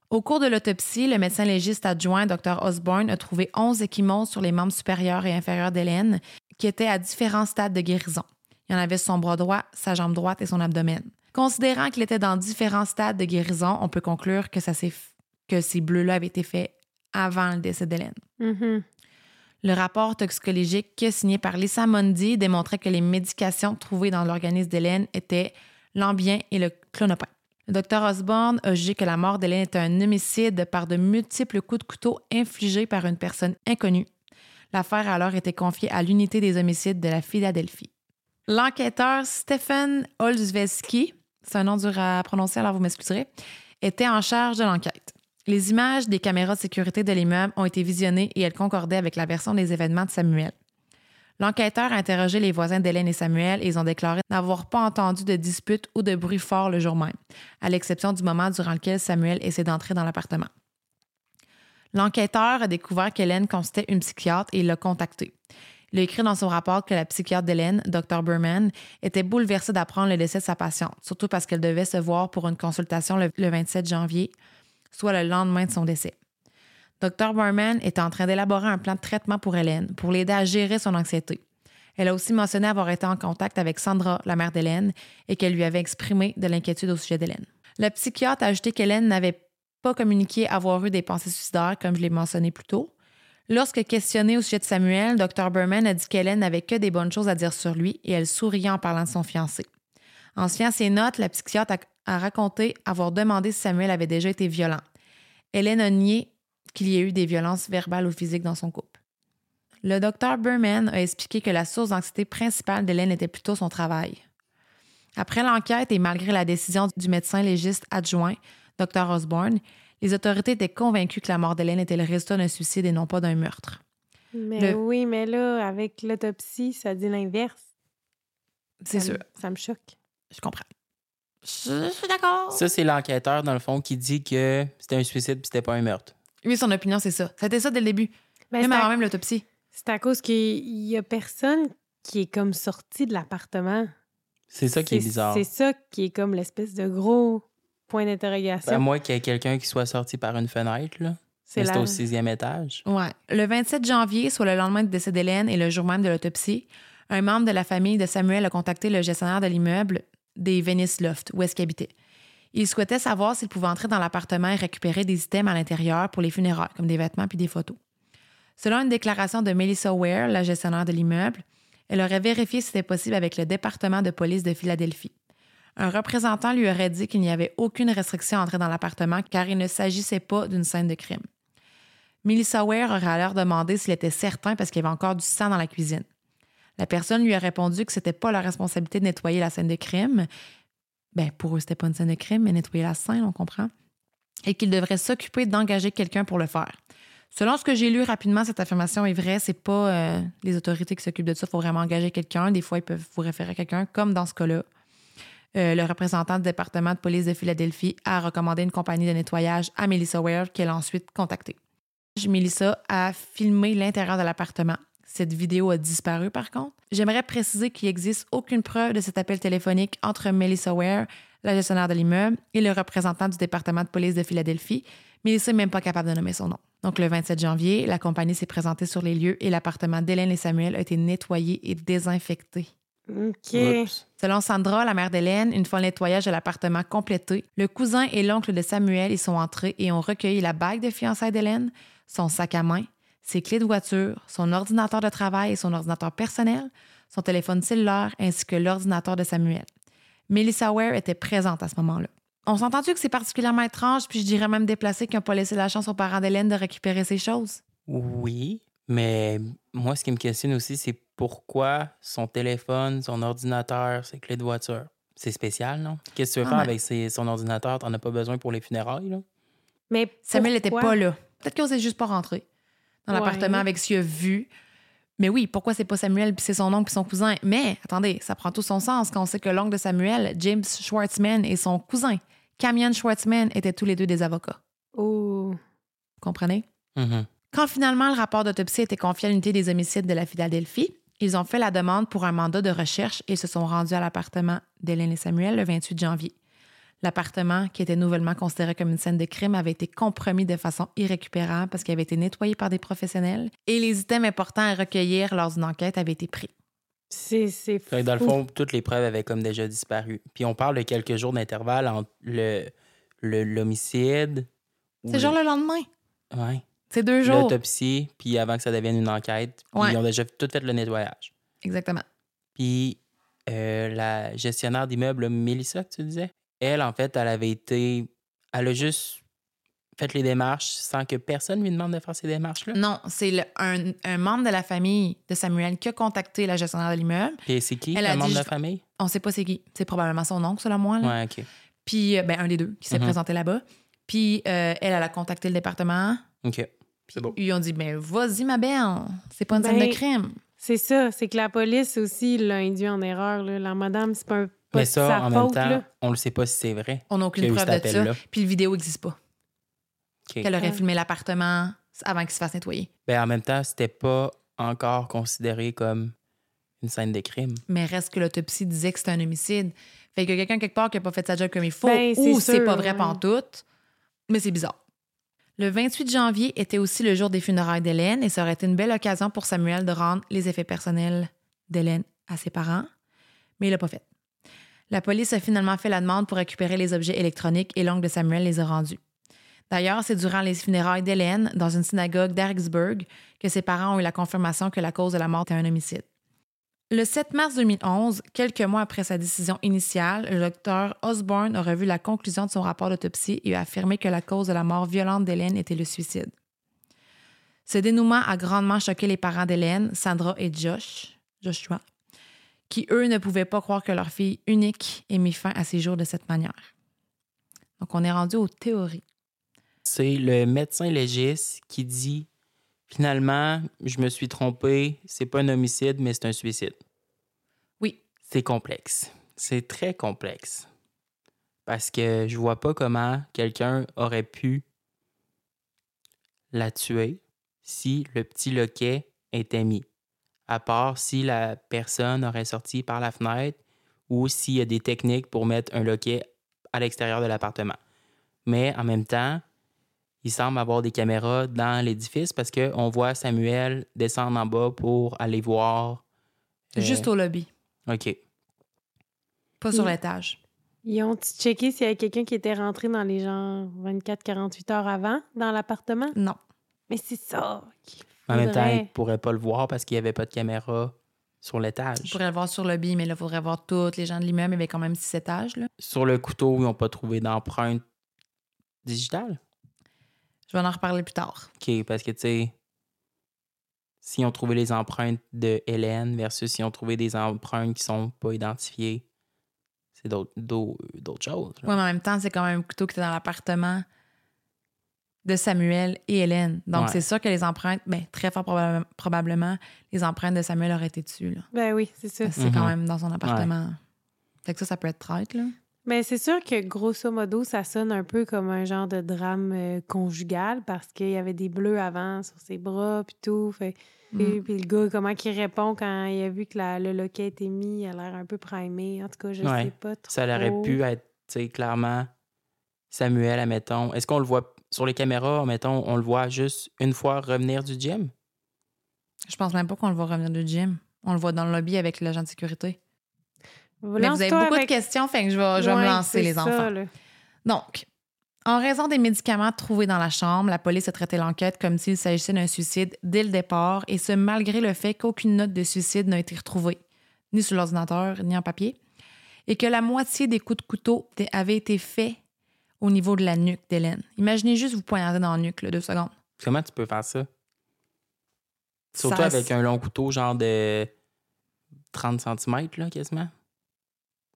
Au cours de l'autopsie, le médecin légiste adjoint, Dr. Osborne, a trouvé 11 échymoses sur les membres supérieurs et inférieurs d'Hélène qui étaient à différents stades de guérison. Il y en avait sur son bras droit, sa jambe droite et son abdomen. Considérant qu'il était dans différents stades de guérison, on peut conclure que, ça s'est f- que ces bleus-là avaient été faits avant le décès d'Hélène. Mhm. Le rapport toxicologique signé par Lisa Mondi démontrait que les médications trouvées dans l'organisme d'Hélène étaient l'ambien et le clonopin. Le docteur Osborne a jugé que la mort d'Hélène était un homicide par de multiples coups de couteau infligés par une personne inconnue. L'affaire a alors été confiée à l'unité des homicides de la Philadelphie. L'enquêteur Stephen Olszewski, c'est un nom dur à prononcer, alors vous m'excuserez, était en charge de l'enquête. Les images des caméras de sécurité de l'immeuble ont été visionnées et elles concordaient avec la version des événements de Samuel. L'enquêteur a interrogé les voisins d'Hélène et Samuel et ils ont déclaré n'avoir pas entendu de dispute ou de bruit fort le jour même, à l'exception du moment durant lequel Samuel essaie d'entrer dans l'appartement. L'enquêteur a découvert qu'Hélène consultait une psychiatre et l'a contactée. Il a écrit dans son rapport que la psychiatre d'Hélène, Dr. Berman, était bouleversée d'apprendre le décès de sa patiente, surtout parce qu'elle devait se voir pour une consultation le 27 janvier, soit le lendemain de son décès. Dr. Berman était en train d'élaborer un plan de traitement pour Hélène, pour l'aider à gérer son anxiété. Elle a aussi mentionné avoir été en contact avec Sandra, la mère d'Hélène, et qu'elle lui avait exprimé de l'inquiétude au sujet d'Hélène. La psychiatre a ajouté qu'Hélène n'avait pas communiqué avoir eu des pensées suicidaires, comme je l'ai mentionné plus tôt. Lorsque questionnée au sujet de Samuel, Dr. Berman a dit qu'Hélène n'avait que des bonnes choses à dire sur lui et elle souriait en parlant de son fiancé. En se ses notes, la psychiatre a, raconté avoir demandé si Samuel avait déjà été violent. Hélène a nié qu'il y ait eu des violences verbales ou physiques dans son couple. Le docteur Berman a expliqué que la source d'anxiété principale d'Hélène était plutôt son travail. Après l'enquête et malgré la décision du médecin légiste adjoint, Dr. Osborne, les autorités étaient convaincues que la mort d'Hélène était le résultat d'un suicide et non pas d'un meurtre. Mais Le- oui, mais là, avec l'autopsie, ça dit l'inverse. C'est sûr. Ça me choque. Je comprends. Je, suis d'accord. Ça, c'est l'enquêteur, dans le fond, qui dit que c'était un suicide puis c'était pas un meurtre. Lui, son opinion, c'est ça. C'était ça dès le début. Ben, même à- avant même l'autopsie. C'est à cause qu'il y a personne qui est comme sorti de l'appartement. C'est ça qui est bizarre. C'est ça qui est comme l'espèce de gros point d'interrogation. Ben, à moins qu'il y ait quelqu'un qui soit sorti par une fenêtre, là. c'est Mais c'est la... au sixième étage. Ouais. Le 27 janvier, soit le lendemain du décès d'Hélène et le jour même de l'autopsie, un membre de la famille de Samuel a contacté le gestionnaire de l'immeuble des Venice Loft, où est-ce qu'il habitait. Il souhaitait savoir s'il pouvait entrer dans l'appartement et récupérer des items à l'intérieur pour les funérailles, comme des vêtements puis des photos. Selon une déclaration de Melissa Ware, la gestionnaire de l'immeuble, elle aurait vérifié si c'était possible avec le département de police de Philadelphie. Un représentant lui aurait dit qu'il n'y avait aucune restriction à entrer dans l'appartement car il ne s'agissait pas d'une scène de crime. Melissa Ware aurait alors demandé s'il était certain parce qu'il y avait encore du sang dans la cuisine. La personne lui a répondu que c'était pas leur responsabilité de nettoyer la scène de crime. Ben, pour eux, c'était pas une scène de crime, mais nettoyer la scène, on comprend. Et qu'ils devraient s'occuper d'engager quelqu'un pour le faire. Selon ce que j'ai lu rapidement, cette affirmation est vraie. C'est pas euh, les autorités qui s'occupent de ça. Il faut vraiment engager quelqu'un. Des fois, ils peuvent vous référer à quelqu'un, comme dans ce cas-là. Euh, le représentant du département de police de Philadelphie a recommandé une compagnie de nettoyage à Melissa Ware, qu'elle a ensuite contactée. Melissa a filmé l'intérieur de l'appartement. Cette vidéo a disparu par contre. J'aimerais préciser qu'il n'existe aucune preuve de cet appel téléphonique entre Melissa Ware, la gestionnaire de l'immeuble, et le représentant du département de police de Philadelphie. Melissa n'est même pas capable de nommer son nom. Donc le 27 janvier, la compagnie s'est présentée sur les lieux et l'appartement d'Hélène et Samuel a été nettoyé et désinfecté. OK. Oups. Selon Sandra, la mère d'Hélène, une fois le nettoyage de l'appartement complété, le cousin et l'oncle de Samuel y sont entrés et ont recueilli la bague de fiançailles d'Hélène, son sac à main, ses clés de voiture, son ordinateur de travail et son ordinateur personnel, son téléphone cellulaire ainsi que l'ordinateur de Samuel. Melissa Ware était présente à ce moment-là. On s'entend-tu que c'est particulièrement étrange, puis je dirais même déplacé qu'ils n'ont pas laissé la chance aux parents d'Hélène de récupérer ses choses? Oui, mais moi, ce qui me questionne aussi, c'est pourquoi son téléphone, son ordinateur, ses clés de voiture? C'est spécial, non? Qu'est-ce que tu veux Ah, faire mais- avec ses- son ordinateur? T'en as pas besoin pour les funérailles, là? Mais Samuel n'était pas là. Peut-être qu'il n'osait juste pas rentrer dans Ouais. l'appartement avec ce qu'il a vu. Mais oui, pourquoi c'est pas Samuel puis c'est son oncle puis son cousin? Mais attendez, ça prend tout son sens quand on sait que l'oncle de Samuel, James Schwartzman, et son cousin, Camion Schwartzman, étaient tous les deux des avocats. Oh. Vous comprenez? Mhm. Quand finalement le rapport d'autopsie a été confié à l'unité des homicides de la Philadelphie, ils ont fait la demande pour un mandat de recherche et se sont rendus à l'appartement d'Hélène et Samuel le 28 janvier. L'appartement, qui était nouvellement considéré comme une scène de crime, avait été compromis de façon irrécupérable parce qu'il avait été nettoyé par des professionnels et les items importants à recueillir lors d'une enquête avaient été pris. C'est que dans le fou. fond, toutes les preuves avaient comme déjà disparu. Puis on parle de quelques jours d'intervalle entre le le- l'homicide. ou C'est genre le lendemain. Ouais. C'est deux jours. L'autopsie, puis avant que ça devienne une enquête. Puis Ouais. ils ont déjà tout fait le nettoyage. Exactement. Puis euh, la gestionnaire d'immeuble, Mélissa, que tu disais, elle, en fait, elle avait été. Elle a juste fait les démarches sans que personne lui demande de faire ces démarches-là. Non, c'est le- un, un membre de la famille de Samuel qui a contacté la gestionnaire de l'immeuble. Puis c'est qui, Elle le a membre dit, de la famille? On sait pas c'est qui. C'est probablement son oncle, selon moi. là. Ouais, OK. Puis, euh, ben, un des deux qui s'est Mhm. présenté là-bas. Puis, euh, elle, elle a contacté le département. OK. C'est beau. Ils lui ont dit, ben, vas-y, ma belle, c'est pas une scène Ben, de crime. C'est ça, c'est que la police aussi l'a induit en erreur. Là. La madame, c'est pas, un, pas Mais ça, sa en faute. même temps, là. on ne sait pas si c'est vrai. On n'a aucune preuve de ça. Puis, le vidéo n'existe pas. Qu'elle aurait filmé l'appartement avant qu'il se fasse nettoyer. Ben, en même temps, c'était pas encore considéré comme une scène de crime. Mais reste que l'autopsie disait que c'était un homicide. Fait que quelqu'un quelque part qui n'a pas fait sa job comme il faut, Ben, ou c'est pas vrai ouais. pantoute, mais c'est bizarre. Le 28 janvier était aussi le jour des funérailles d'Hélène et ça aurait été une belle occasion pour Samuel de rendre les effets personnels d'Hélène à ses parents, mais il l'a pas fait. La police a finalement fait la demande pour récupérer les objets électroniques et l'oncle de Samuel les a rendus. D'ailleurs, c'est durant les funérailles d'Hélène, dans une synagogue d'Harrisburg, que ses parents ont eu la confirmation que la cause de la mort était un homicide. Le 7 mars 2011, quelques mois après sa décision initiale, le docteur Osborne a revu la conclusion de son rapport d'autopsie et a affirmé que la cause de la mort violente d'Hélène était le suicide. Ce dénouement a grandement choqué les parents d'Hélène, Sandra et Josh, Joshua, qui, eux, ne pouvaient pas croire que leur fille unique ait mis fin à ses jours de cette manière. Donc, on est rendu aux théories. C'est le médecin légiste qui dit finalement, je me suis trompé, c'est pas un homicide, mais c'est un suicide. Oui. C'est complexe. C'est très complexe. Parce que je vois pas comment quelqu'un aurait pu la tuer si le petit loquet était mis. À part si la personne aurait sorti par la fenêtre ou s'il y a des techniques pour mettre un loquet à l'extérieur de l'appartement. Mais en même temps, il semble avoir des caméras dans l'édifice parce qu'on voit Samuel descendre en bas pour aller voir. euh, Juste au lobby, OK. pas sur Oui. l'étage. Ils ont checké s'il y avait quelqu'un qui était rentré dans les gens 24-48 heures avant dans l'appartement? Non. Mais c'est ça. qu'il En même temps, il faudrait. ne pourrait pas le voir parce qu'il n'y avait pas de caméra sur On l'étage. pourrait le voir sur le lobby, mais là, il faudrait voir tous les gens de l'immeuble. Il y avait quand même six étages. Là. Sur le couteau, ils n'ont pas trouvé d'empreinte digitale? Je vais en reparler plus tard. OK, parce que, tu sais, s'ils ont trouvé les empreintes de Hélène versus s'ils ont trouvé des empreintes qui sont pas identifiées, c'est d'autres d'au- d'autres choses. Oui, mais en même temps, c'est quand même un couteau qui était dans l'appartement de Samuel et Hélène. Donc, Ouais. c'est sûr que les empreintes, ben, très fort probable- probablement, les empreintes de Samuel auraient été dessus. Là. Ben oui, c'est que c'est quand Mhm. même dans son appartement. Fait que ça, ça peut être traite, là. Mais c'est sûr que grosso modo, ça sonne un peu comme un genre de drame euh, conjugal parce qu'il y avait des bleus avant sur ses bras puis tout. Fait, Mm. puis le gars, comment il répond quand il a vu que la- le loquet était mis, il a l'air un peu primé. En tout cas, je Ouais. sais pas trop. Ça aurait pu être, tu sais, clairement, Samuel, admettons. Est-ce qu'on le voit sur les caméras, mettons, on le voit juste une fois revenir du gym? Je pense même pas qu'on le voit revenir du gym. On le voit dans le lobby avec l'agent de sécurité. Mais vous avez beaucoup avec- de questions, fait que je vais, je vais me lancer, les ça, enfants. Donc, en raison des médicaments trouvés dans la chambre, la police a traité l'enquête comme s'il s'agissait d'un suicide dès le départ, et ce, malgré le fait qu'aucune note de suicide n'a été retrouvée, ni sur l'ordinateur, ni en papier, et que la moitié des coups de couteau avaient été faits au niveau de la nuque d'Hélène. Imaginez juste vous poignarder dans la nuque, là, deux secondes. Comment tu peux faire ça? Surtout Ça- avec un long couteau, genre de 30 cm, là, quasiment.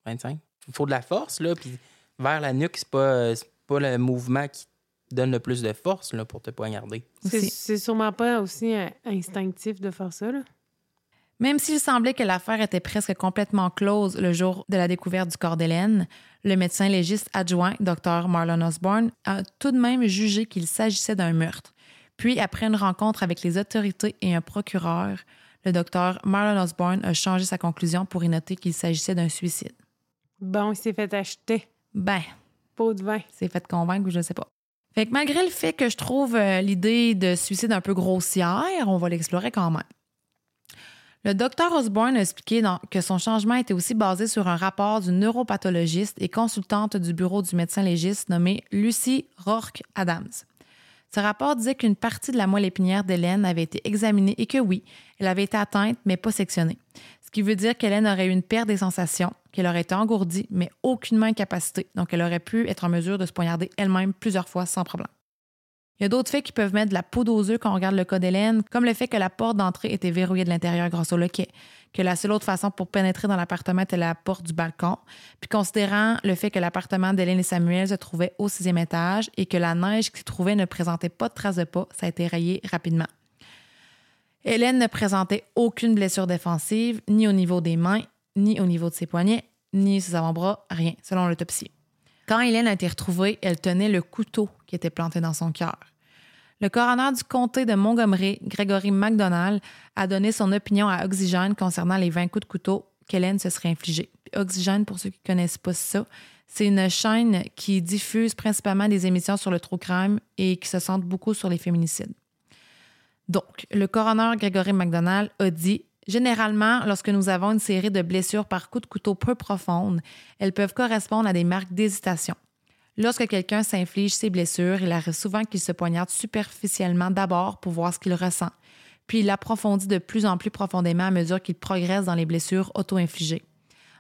25. Il faut de la force, là, puis vers la nuque, c'est pas, c'est pas le mouvement qui donne le plus de force, là, pour te poignarder. C'est sûrement pas aussi euh, instinctif de faire ça. Là. Même s'il semblait que l'affaire était presque complètement close le jour de la découverte du corps d'Hélène, le médecin légiste adjoint, Dr. Marlon Osborne, a tout de même jugé qu'il s'agissait d'un meurtre. Puis, après une rencontre avec les autorités et un procureur, le docteur Marlon Osborne a changé sa conclusion pour y noter qu'il s'agissait d'un suicide. Bon, il s'est fait acheter. Ben, Pot de vin. c'est fait convaincre ou je sais pas. Fait que malgré le fait que je trouve euh, l'idée de suicide un peu grossière, on va l'explorer quand même. Le docteur Osborne a expliqué que son changement était aussi basé sur un rapport d'une neuropathologiste et consultante du bureau du médecin légiste nommée Lucy Rourke Adams. Ce rapport disait qu'une partie de la moelle épinière d'Hélène avait été examinée et que oui, elle avait été atteinte, mais pas sectionnée. Ce qui veut dire qu'Hélène aurait eu une perte des sensations, qu'elle aurait été engourdie, mais aucunement incapacitée. Donc, elle aurait pu être en mesure de se poignarder elle-même plusieurs fois sans problème. Il y a d'autres faits qui peuvent mettre de la peau aux yeux quand on regarde le cas d'Hélène, comme le fait que la porte d'entrée était verrouillée de l'intérieur grâce au loquet, que la seule autre façon pour pénétrer dans l'appartement était la porte du balcon, puis considérant le fait que l'appartement d'Hélène et Samuel se trouvait au sixième étage et que la neige qui s'y trouvait ne présentait pas de traces de pas, ça a été rayé rapidement. Hélène ne présentait aucune blessure défensive, ni au niveau des mains, ni au niveau de ses poignets, ni ses avant-bras, rien, selon l'autopsie. Quand Hélène a été retrouvée, elle tenait le couteau était planté dans son cœur. Le coroner du comté de Montgomery, Gregory McDonald, a donné son opinion à Oxygène concernant les 20 coups de couteau qu'Hélène se serait infligés. Puis Oxygène, pour ceux qui ne connaissent pas ça, c'est une chaîne qui diffuse principalement des émissions sur le true crime et qui se centre beaucoup sur les féminicides. Donc, le coroner Gregory McDonald a dit Généralement, lorsque nous avons une série de blessures par coups de couteau peu profondes, elles peuvent correspondre à des marques d'hésitation. Lorsque quelqu'un s'inflige ces blessures, il arrive souvent qu'il se poignarde superficiellement d'abord pour voir ce qu'il ressent, puis il approfondit de plus en plus profondément à mesure qu'il progresse dans les blessures auto-infligées.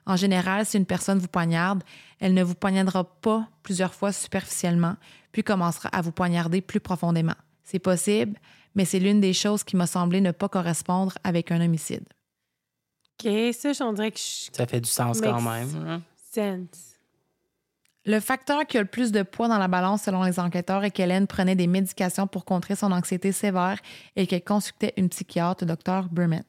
En général, si une personne vous poignarde, elle ne vous poignardera pas plusieurs fois superficiellement, puis commencera à vous poignarder plus profondément. C'est possible, mais c'est l'une des choses qui m'a semblé ne pas correspondre avec un homicide. OK, ça, dirait que je Ça fait du sens quand même. hein. sense. Le facteur qui a le plus de poids dans la balance selon les enquêteurs est qu'Hélène prenait des médications pour contrer son anxiété sévère et qu'elle consultait une psychiatre, le Dr. Berman.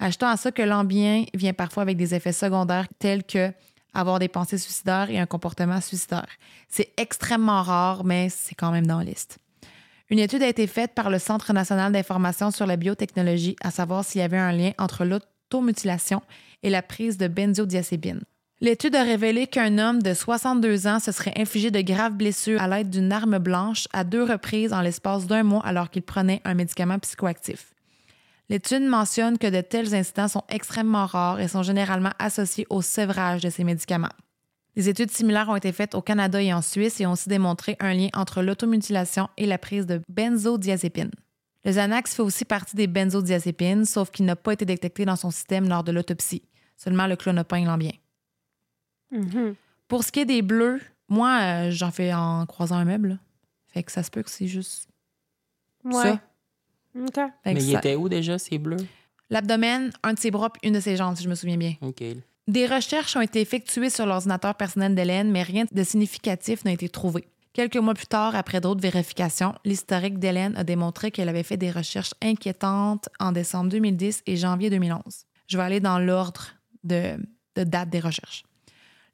Ajoutons à ça que l'ambien vient parfois avec des effets secondaires tels que avoir des pensées suicidaires et un comportement suicidaire. C'est extrêmement rare, mais c'est quand même dans la liste. Une étude a été faite par le Centre national d'information sur la biotechnologie à savoir s'il y avait un lien entre l'automutilation et la prise de benzodiazépine. L'étude a révélé qu'un homme de 62 ans se serait infligé de graves blessures à l'aide d'une arme blanche à deux reprises en l'espace d'un mois alors qu'il prenait un médicament psychoactif. L'étude mentionne que de tels incidents sont extrêmement rares et sont généralement associés au sevrage de ces médicaments. Des études similaires ont été faites au Canada et en Suisse et ont aussi démontré un lien entre l'automutilation et la prise de benzodiazépine. Le Xanax fait aussi partie des benzodiazépines, sauf qu'il n'a pas été détecté dans son système lors de l'autopsie. Seulement le clonopin Mhm. Pour ce qui est des bleus, moi, euh, j'en fais en croisant un meuble. là. Fait que ça se peut que c'est juste Ouais. ça. OK. Mais il ça- était où déjà, ces bleus? L'abdomen, un de ses bras, puis une de ses jambes, si je me souviens bien. OK. Des recherches ont été effectuées sur l'ordinateur personnel d'Hélène, mais rien de significatif n'a été trouvé. Quelques mois plus tard, après d'autres vérifications, l'historique d'Hélène a démontré qu'elle avait fait des recherches inquiétantes en décembre 2010 et janvier 2011. Je vais aller dans l'ordre de, de date des recherches.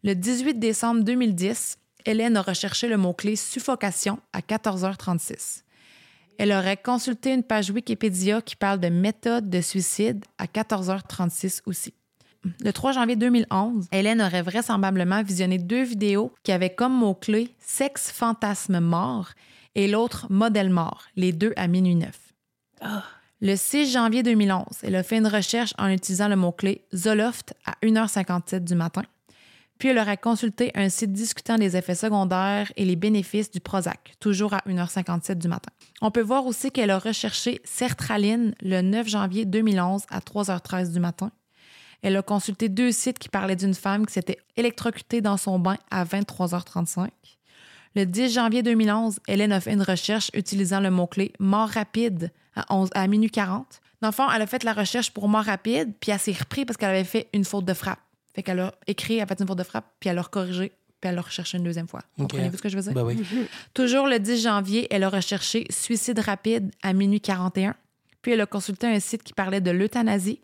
Le 18 décembre 2010, Hélène a recherché le mot-clé suffocation à 14h36. Elle aurait consulté une page Wikipédia qui parle de méthode de suicide à 14h36 aussi. Le 3 janvier 2011, Hélène aurait vraisemblablement visionné deux vidéos qui avaient comme mot-clé sexe fantasme mort et l'autre modèle mort, les deux à minuit 9. Le 6 janvier 2011, elle a fait une recherche en utilisant le mot-clé Zoloft à 1h57 du matin. Puis elle aurait consulté un site discutant des effets secondaires et les bénéfices du Prozac, toujours à 1h57 du matin. On peut voir aussi qu'elle a recherché sertraline le 9 janvier 2011 à 3h13 du matin. Elle a consulté deux sites qui parlaient d'une femme qui s'était électrocutée dans son bain à 23h35. Le 10 janvier 2011, Hélène a fait une recherche utilisant le mot-clé mort rapide à, 11, à minuit 40. Dans le fond, elle a fait la recherche pour mort rapide, puis elle s'est repris parce qu'elle avait fait une faute de frappe. Fait qu'elle a écrit, elle a fait une faute de frappe, puis elle a corrigé, puis elle a recherché une deuxième fois. Ok. Comprenez-vous ce que je veux dire? Ben oui. (laughs) Toujours le 10 janvier, elle a recherché suicide rapide à minuit 41. Puis elle a consulté un site qui parlait de l'euthanasie,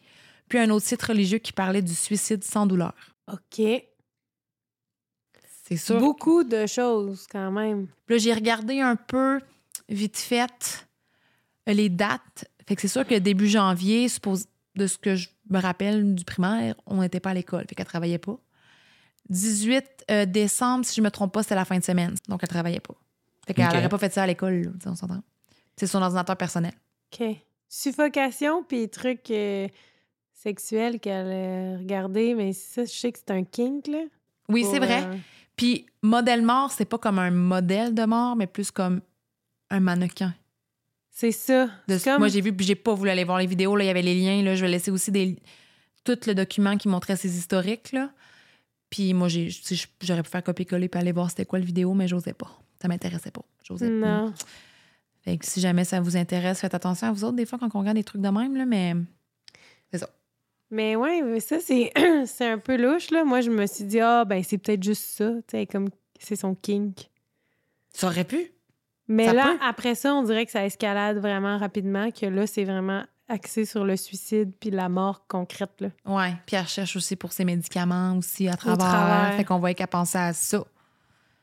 puis un autre site religieux qui parlait du suicide sans douleur. OK. C'est sûr. Beaucoup de choses, quand même. Puis là, j'ai regardé un peu vite fait euh, les dates. Fait que c'est sûr que début janvier, suppose, de ce que je me rappelle du primaire, on n'était pas à l'école. Fait qu'elle travaillait pas. 18 euh, décembre, si je me trompe pas, c'était la fin de semaine. Donc, elle travaillait pas. Fait qu'elle n'aurait pas fait ça à l'école, on s'entend. C'est son ordinateur personnel. OK. Suffocation, puis trucs euh, sexuels qu'elle a regardé, mais ça, je sais que c'est un kink, là. Oui, c'est vrai. euh, Puis modèle mort, c'est pas comme un modèle de mort, mais plus comme un mannequin. C'est ça. De C'est comme... Moi, j'ai vu, puis j'ai pas voulu aller voir les vidéos. Là, il y avait les liens. Là, je vais laisser aussi des... tout le document qui montrait ses historiques. Là. Puis moi, j'ai, j'aurais pu faire copier-coller puis aller voir c'était quoi le vidéo, mais j'osais pas. Ça m'intéressait pas. J'osais pas. Non. Fait que si jamais ça vous intéresse, faites attention à vous autres des fois quand on regarde des trucs de même, là, mais c'est ça. Mais ouais, mais ça, c'est (clears throat) c'est un peu louche, là. Moi, je me suis dit, ah, ben, c'est peut-être juste ça, tu sais, comme c'est son kink. Ça aurait pu. Mais Ça là, peut. après ça, on dirait que ça escalade vraiment rapidement, que là, c'est vraiment axé sur le suicide puis la mort concrète, là. Ouais. Puis elle recherche aussi pour ses médicaments aussi à travers. travers. Fait qu'on voyait qu'elle pensait à ça.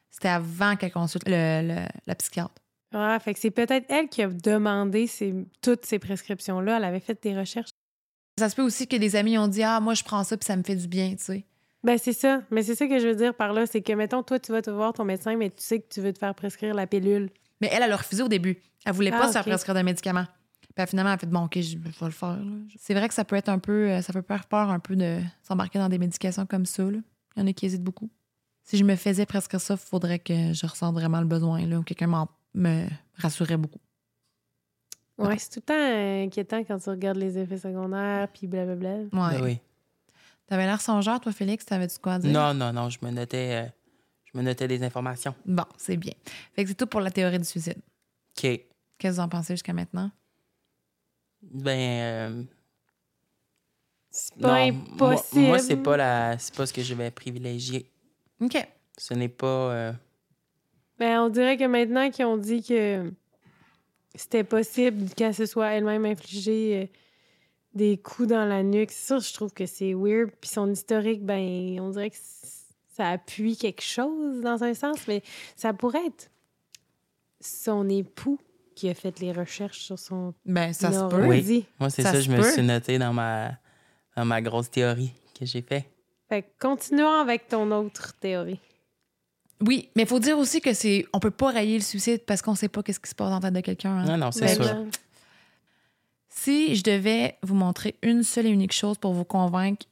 C'était avant qu'elle consulte le, le- la psychiatre. Ah, fait que c'est peut-être elle qui a demandé ces- toutes ces prescriptions-là. Elle avait fait des recherches. Ça se peut aussi que des amis ont dit Ah, moi, je prends ça puis ça me fait du bien, tu sais. Ben, c'est ça. Mais c'est ça que je veux dire par là. C'est que, mettons, toi, tu vas te voir ton médecin, mais tu sais que tu veux te faire prescrire la pilule. Mais elle, elle a refusé au début. Elle voulait Ah, pas se faire prescrire des médicaments. Puis finalement, elle a fait bon, ok, je, vais le faire. C'est vrai que ça peut être un peu, euh, ça peut faire peur un peu de s'embarquer dans des médications comme ça. là. Il y en a qui hésitent beaucoup. Si je me faisais presque ça, il faudrait que je ressente vraiment le besoin, là, ou quelqu'un m'en- me rassurait beaucoup. Ouais, c'est tout le temps inquiétant quand tu regardes les effets secondaires, puis blablabla. Ouais. Ben oui. T'avais l'air songeur, toi, Félix, t'avais-tu quoi à dire? Non, non, non, je me notais, euh, je me notais des informations. Bon, c'est bien. Fait que c'est tout pour la théorie du suicide. OK. Qu'est-ce que vous en pensez jusqu'à maintenant? Ben. euh, C'est pas non, moi- impossible. Moi, c'est pas la, c'est pas ce que je vais privilégier. OK. Ce n'est pas. euh, Ben, on dirait que maintenant qu'ils ont dit que c'était possible qu'elle se soit elle-même infligé euh, des coups dans la nuque, c'est sûr, je trouve que c'est weird. Puis son historique, ben, on dirait que ça appuie quelque chose dans un sens, mais ça pourrait être son époux qui a fait les recherches sur son Ben, ça se peut. Oui. Moi, c'est Ça je me suis noté dans ma, dans ma grosse théorie que j'ai fait. Fait que continuons avec ton autre théorie. Oui, mais il faut dire aussi que c'est. On peut pas rayer le suicide parce qu'on sait pas qu'est-ce qui se passe dans la tête de quelqu'un. hein. Non, non, c'est Ben, sûr. là, Si je devais vous montrer une seule et unique chose pour vous convaincre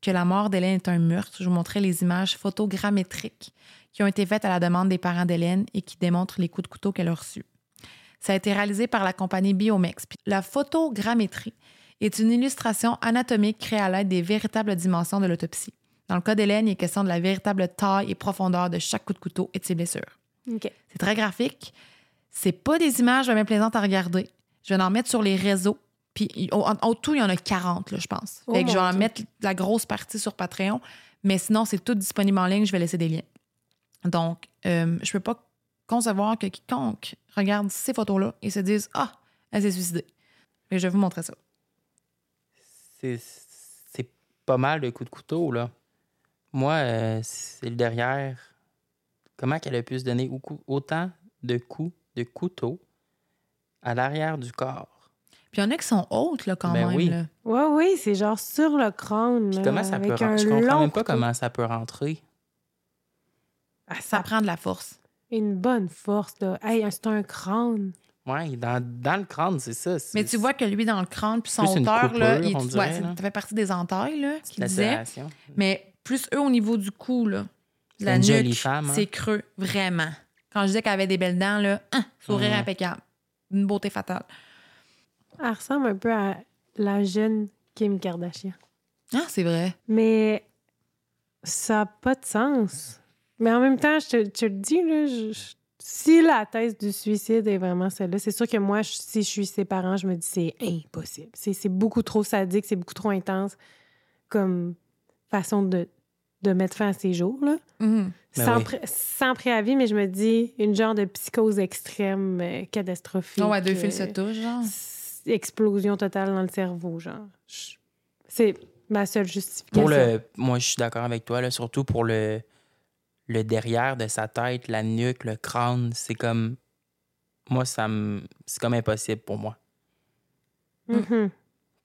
que la mort d'Hélène est un meurtre, je vous montrerais les images photogrammétriques qui ont été faites à la demande des parents d'Hélène et qui démontrent les coups de couteau qu'elle a reçus. Ça a été réalisé par la compagnie Biomex. La photogrammétrie est une illustration anatomique créée à l'aide des véritables dimensions de l'autopsie. Dans le cas d'Hélène, il est question de la véritable taille et profondeur de chaque coup de couteau et de ses blessures. C'est très graphique. C'est pas des images vraiment plaisantes à regarder. Je vais en mettre sur les réseaux. Puis en- tout, il y en a 40, là, je pense. Oh fait que je vais en Dieu. mettre la grosse partie sur Patreon. Mais sinon, c'est tout disponible en ligne. Je vais laisser des liens. Donc, euh, je peux pas concevoir que quiconque regarde ces photos-là et se dise Ah, elle s'est suicidée. Et je vais vous montrer ça. C'est, pas mal de coups de couteau, là. Moi, euh, c'est le derrière. Comment qu'elle a pu se donner autant de coups de couteau à l'arrière du corps? Puis il y en a qui sont hautes, là, quand Ben même. oui. là. Ouais, oui, c'est genre sur le crâne. Puis comment ça peut rentrer? Je comprends même pas couteau. comment ça peut rentrer. Ah, Ça ça prend de la force. Une bonne force, là. Hey, c'est un crâne. Ouais, dans, dans le crâne, c'est ça. Mais tu vois que lui, dans le crâne, puis son Plus une hauteur, là, il, ouais, dirait, là. ça fait partie des entailles, là, qu'il disait. lacération. Mais plus eux au niveau du cou, là. de C'est La une nuque, jolie femme, hein. c'est creux, vraiment. Quand je disais qu'elle avait des belles dents, là, hein, sourire Ouais. impeccable. Une beauté fatale. Elle ressemble un peu à la jeune Kim Kardashian. Ah, c'est vrai. Mais ça n'a pas de sens. Mais en même temps, je te, le dis, là, je- je- si la thèse du suicide est vraiment celle-là, c'est sûr que moi, je- si je suis ses parents, je me dis c'est impossible. C'est c'est beaucoup trop sadique, c'est beaucoup trop intense comme façon de, de mettre fin à ses jours. Là. Mhm. Ben sans, oui. pré- sans préavis, mais je me dis une genre de psychose extrême, euh, catastrophique. Ah ouais, deux euh, fils se touchent, genre. Explosion totale dans le cerveau, genre. C'est ma seule justification. Pour le, moi, je suis d'accord avec toi, là, surtout pour le, le derrière de sa tête, la nuque, le crâne, c'est comme. Moi, ça me. C'est comme impossible pour moi. Mhm.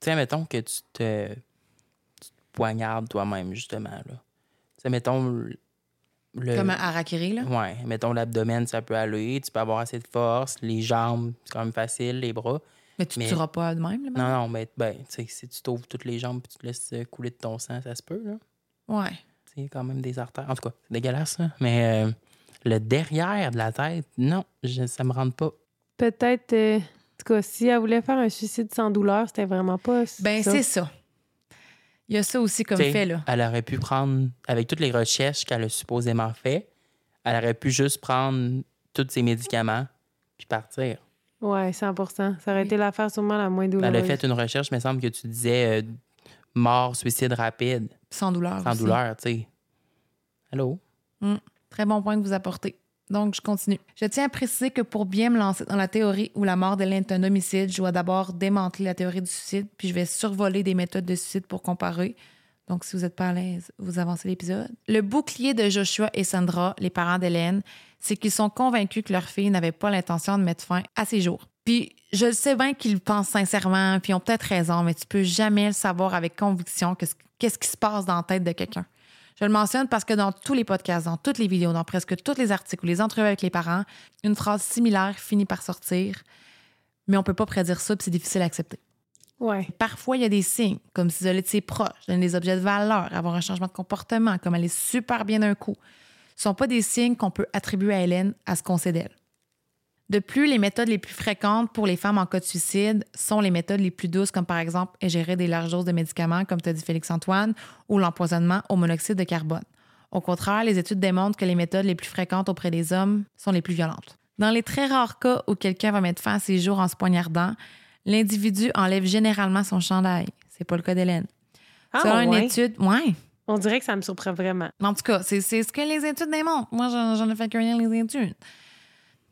Tu sais, mettons que tu te, tu te poignardes toi-même, justement, là. Tu sais, mettons. le- Le, Comme un harakiri, là. Ouais, mettons l'abdomen, ça peut aller, tu peux avoir assez de force, les jambes, c'est quand même facile, les bras. Mais tu ne tueras pas de même, là. Non, non, mais ben, si tu t'ouvres toutes les jambes et tu te laisses euh, couler de ton sang, ça se peut, là. Ouais. Sais, quand même des artères. En tout cas, c'est dégueulasse, là. Mais euh, le derrière de la tête, non, je, ça me rentre pas. Peut-être, euh, en tout cas, si elle voulait faire un suicide sans douleur, c'était vraiment pas Ben, c'est ça. Il y a ça aussi comme fait, là. Elle aurait pu prendre, avec toutes les recherches qu'elle a supposément fait, elle aurait pu juste prendre tous ses médicaments puis partir. Ouais, 100% Ça aurait Oui. été l'affaire sûrement la moins douloureuse. Elle a fait une recherche, il me semble que tu disais euh, mort, suicide rapide, Sans douleur. sans aussi. douleur, tu sais. Allô? Très bon point que vous apportez. Donc, je continue. Je tiens à préciser que pour bien me lancer dans la théorie où la mort d'Hélène est un homicide, je dois d'abord démanteler la théorie du suicide, puis je vais survoler des méthodes de suicide pour comparer. Donc, si vous n'êtes pas à l'aise, vous avancez l'épisode. Le bouclier de Joshua et Sandra, les parents d'Hélène, c'est qu'ils sont convaincus que leur fille n'avait pas l'intention de mettre fin à ses jours. Puis, je le sais bien qu'ils le pensent sincèrement, puis ils ont peut-être raison, mais tu peux jamais le savoir avec conviction que ce- qu'est-ce qui se passe dans la tête de quelqu'un. Je le mentionne parce que dans tous les podcasts, dans toutes les vidéos, dans presque tous les articles ou les entrevues avec les parents, une phrase similaire finit par sortir. mais on peut pas prédire ça, puis c'est difficile à accepter. Ouais. Parfois, il y a des signes, comme s'isoler de ses proches, donner des objets de valeur, avoir un changement de comportement, comme aller super bien d'un coup. Ce sont pas des signes qu'on peut attribuer à Hélène à ce qu'on sait d'elle. De plus, les méthodes les plus fréquentes pour les femmes en cas de suicide sont les méthodes les plus douces, comme par exemple ingérer des larges doses de médicaments, comme tu as dit Félix-Antoine, ou l'empoisonnement au monoxyde de carbone. Au contraire, les études démontrent que les méthodes les plus fréquentes auprès des hommes sont les plus violentes. Dans les très rares cas où quelqu'un va mettre fin à ses jours en se poignardant, l'individu enlève généralement son chandail. C'est pas le cas d'Hélène. Ah, Selon une étude, ouais. On dirait que ça me surprend vraiment. En tout cas, c'est ce que les études démontrent. Moi, j'en ai fait que lire les études.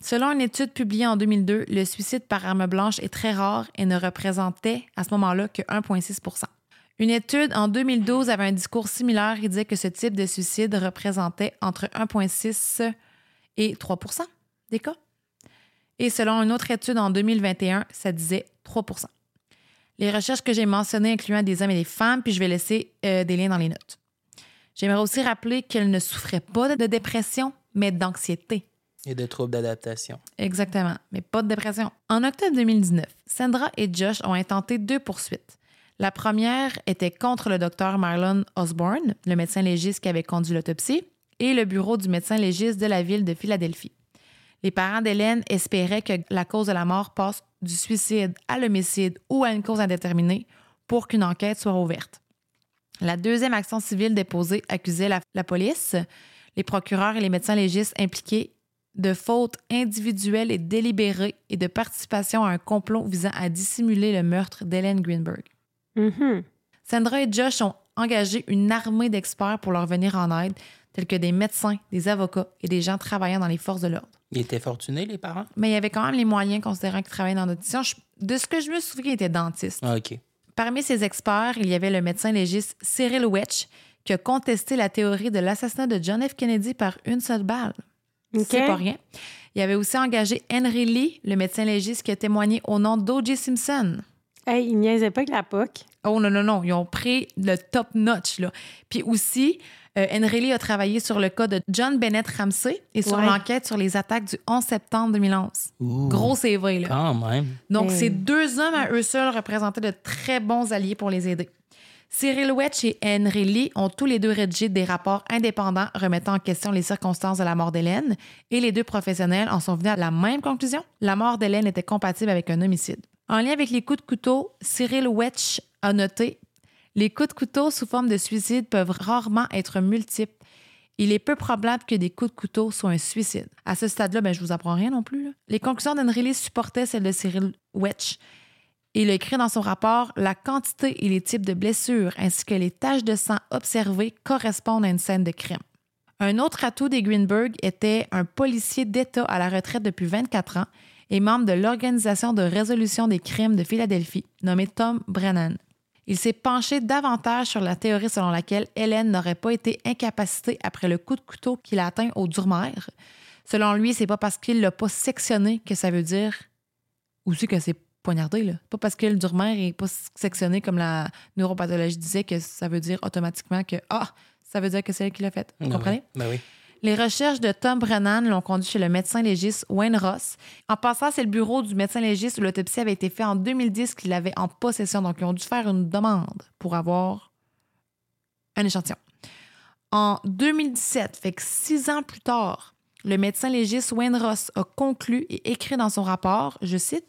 Selon une étude publiée en 2002, le suicide par arme blanche est très rare et ne représentait à ce moment-là que 1,6% Une étude en 2012 avait un discours similaire et disait que ce type de suicide représentait entre 1,6 et 3% des cas. Et selon une autre étude en 2021, ça disait 3% Les recherches que j'ai mentionnées incluant des hommes et des femmes, puis je vais laisser euh, des liens dans les notes. J'aimerais aussi rappeler qu'elle ne souffrait pas de dépression, mais d'anxiété. Et de troubles d'adaptation. Exactement, mais pas de dépression. En octobre 2019, Sandra et Josh ont intenté deux poursuites. La première était contre le docteur Marlon Osborne, le médecin légiste qui avait conduit l'autopsie, et le bureau du médecin légiste de la ville de Philadelphie. Les parents d'Hélène espéraient que la cause de la mort passe du suicide à l'homicide ou à une cause indéterminée pour qu'une enquête soit ouverte. La deuxième action civile déposée accusait la, la police, les procureurs et les médecins légistes impliqués de fautes individuelles et délibérées et de participation à un complot visant à dissimuler le meurtre d'Hélène Greenberg. Mhm. Sandra et Josh ont engagé une armée d'experts pour leur venir en aide, tels que des médecins, des avocats et des gens travaillant dans les forces de l'ordre. Ils étaient fortunés, les parents? Mais il y avait quand même les moyens considérant qu'ils travaillaient dans l'audition. De ce que je me souviens, ils étaient dentistes. Ah, OK. Parmi ces experts, il y avait le médecin légiste Cyril Wetch, qui a contesté la théorie de l'assassinat de John F. Kennedy par une seule balle. C'est pas rien. Il avait aussi engagé Henry Lee, le médecin légiste qui a témoigné au nom d'O.J. Simpson. Hey, il niaisait pas avec la POC. Oh non, non, non, ils ont pris le top notch. Là. Puis aussi, euh, Henry Lee a travaillé sur le cas de John Bennett Ramsey et sur Ouais. l'enquête sur les attaques du 11 septembre 2011. Ouh, Gros CV, là. Quand même. Donc, Hey. ces deux hommes à eux seuls représentaient de très bons alliés pour les aider. Cyril Wetch et Henry Lee ont tous les deux rédigé des rapports indépendants remettant en question les circonstances de la mort d'Hélène et les deux professionnels en sont venus à la même conclusion. La mort d'Hélène était compatible avec un homicide. En lien avec les coups de couteau, Cyril Wetch a noté Les coups de couteau sous forme de suicide peuvent rarement être multiples. Il est peu probable que des coups de couteau soient un suicide. À ce stade-là, ben, je vous apprends rien non plus. Les conclusions d'Henry Lee supportaient celles de Cyril Wetch. Il écrit dans son rapport La quantité et les types de blessures ainsi que les taches de sang observées correspondent à une scène de crime. Un autre atout des Greenberg était un policier d'État à la retraite depuis 24 ans et membre de l'Organisation de résolution des crimes de Philadelphie, nommé Tom Brennan. Il s'est penché davantage sur la théorie selon laquelle Hélène n'aurait pas été incapacitée après le coup de couteau qu'il a atteint au Durmère. Selon lui, c'est pas parce qu'il l'a pas sectionné que ça veut dire aussi que c'est poignardé. Là. Pas parce que le Durmère est pas sectionné comme la neuropathologie disait que ça veut dire automatiquement que ah, ça veut dire que c'est elle qui l'a fait. Vous Ben comprenez? oui. Ben oui. Les recherches de Tom Brennan l'ont conduit chez le médecin légiste Wayne Ross. En passant, c'est le bureau du médecin légiste où l'autopsie avait été faite en 2010 qu'il avait en possession. Donc, ils ont dû faire une demande pour avoir un échantillon. En 2017, fait que six ans plus tard, le médecin légiste Wayne Ross a conclu et écrit dans son rapport, je cite,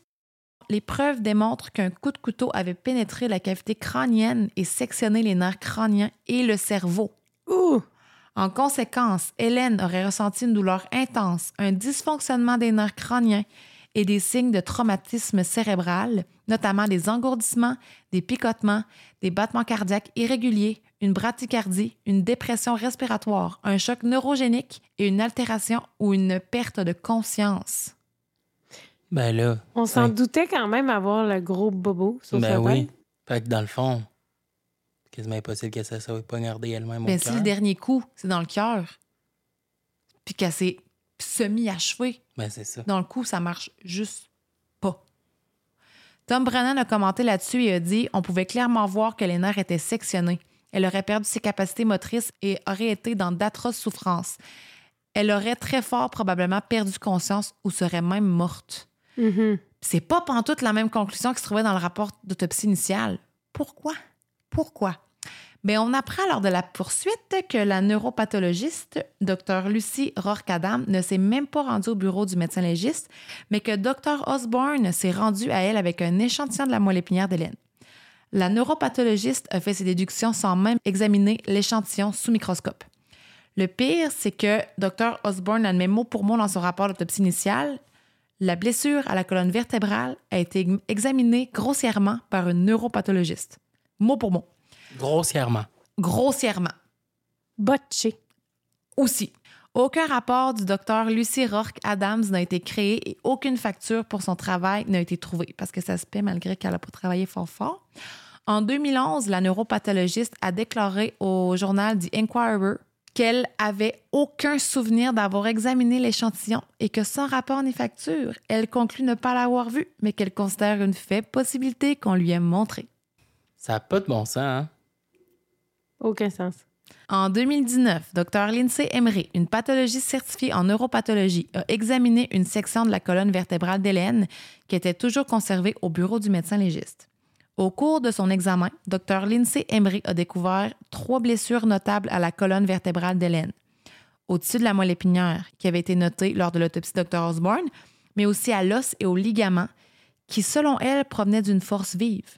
Les preuves démontrent qu'un coup de couteau avait pénétré la cavité crânienne et sectionné les nerfs crâniens et le cerveau. Ouh! En conséquence, Hélène aurait ressenti une douleur intense, un dysfonctionnement des nerfs crâniens et des signes de traumatisme cérébral, notamment des engourdissements, des picotements, des battements cardiaques irréguliers, une bradycardie, une dépression respiratoire, un choc neurogénique et une altération ou une perte de conscience. Ben là. On s'en doutait quand même avoir le gros bobo sur Ben sa oui. Fait que dans le fond, quasiment impossible que ça soit poignardé elle-même au Ben, si le dernier coup, c'est dans le cœur, puis qu'elle s'est semi-achevée, Ben c'est ça. Dans le coup, ça marche juste pas. Tom Brennan a commenté là-dessus et a dit on pouvait clairement voir que les nerfs étaient sectionnés. Elle aurait perdu ses capacités motrices et aurait été dans d'atroces souffrances. Elle aurait très fort probablement perdu conscience ou serait même morte. Mhm. Puis c'est pas pantoute la même conclusion qui se trouvait dans le rapport d'autopsie initiale. Pourquoi? Pourquoi? Bien, on apprend lors de la poursuite que la neuropathologiste, Dr. Lucie Rourke-Adam, ne s'est même pas rendue au bureau du médecin légiste, mais que Dr. Osborne s'est rendu à elle avec un échantillon de la moelle épinière d'Hélène. La neuropathologiste a fait ses déductions sans même examiner l'échantillon sous microscope. Le pire, c'est que Dr. Osborne admet mot pour mot dans son rapport d'autopsie initiale la blessure à la colonne vertébrale a été examinée grossièrement par une neuropathologiste. Mot pour mot. Grossièrement. Grossièrement. Botché. Aussi. Aucun rapport du docteur Lucie Rourke Adams n'a été créé et aucune facture pour son travail n'a été trouvée parce que ça se paie malgré qu'elle n'a pas travaillé fort fort. En 2011, la neuropathologiste a déclaré au journal The Inquirer qu'elle avait aucun souvenir d'avoir examiné l'échantillon et que sans rapport ni facture, elle conclut ne pas l'avoir vu, mais qu'elle considère une faible possibilité qu'on lui ait montré. Ça n'a pas de bon sens, hein? Aucun sens. En 2019, Dr. Lindsay Emery, une pathologiste certifiée en neuropathologie, a examiné une section de la colonne vertébrale d'Hélène qui était toujours conservée au bureau du médecin légiste. Au cours de son examen, Dr. Lindsay Emery a découvert trois blessures notables à la colonne vertébrale d'Hélène. Au-dessus de la moelle épinière, qui avait été notée lors de l'autopsie de Dr. Osborne, mais aussi à l'os et aux ligaments, qui, selon elle, provenaient d'une force vive.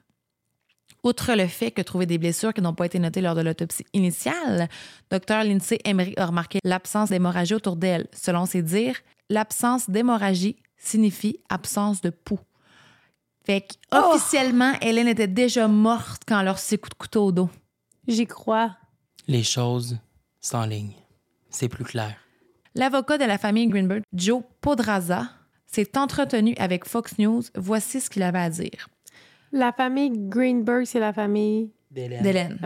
Outre le fait que trouver des blessures qui n'ont pas été notées lors de l'autopsie initiale, Dr. Lindsay Emery a remarqué l'absence d'hémorragie autour d'elle. Selon ses dires, l'absence d'hémorragie signifie absence de pouls. Fait qu'officiellement, Hélène était déjà morte quand leur ses coups de couteau au dos. J'y crois. Les choses ligne. C'est plus clair. L'avocat de la famille Greenberg, Joe Podraza, s'est entretenu avec Fox News. Voici ce qu'il avait à dire. La famille Greenberg, c'est la famille. D'Hélène.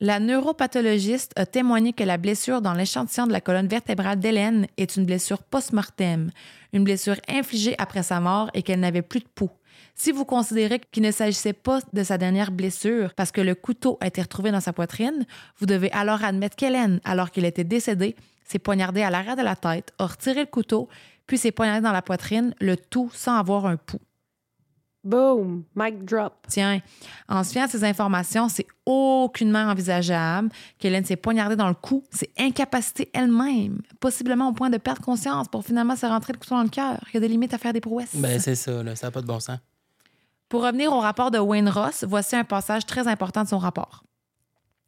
La neuropathologiste a témoigné que la blessure dans l'échantillon de la colonne vertébrale d'Hélène est une blessure post-mortem, une blessure infligée après sa mort et qu'elle n'avait plus de pouls. Si vous considérez qu'il ne s'agissait pas de sa dernière blessure parce que le couteau a été retrouvé dans sa poitrine, vous devez alors admettre qu'Hélène, alors qu'il était décédé, s'est poignardée à l'arrière de la tête, a retiré le couteau, puis s'est poignardée dans la poitrine, le tout sans avoir un pouls. Boom! Mic drop. Tiens, en se fiant à ces informations, c'est aucunement envisageable qu'Hélène s'est poignardée dans le cou, s'est incapacité elle-même, possiblement au point de perdre conscience pour finalement se rentrer le couteau dans le cœur. Il y a des limites à faire des prouesses. Ben, c'est ça, là, ça n'a pas de bon sens. Pour revenir au rapport de Wayne Ross, voici un passage très important de son rapport.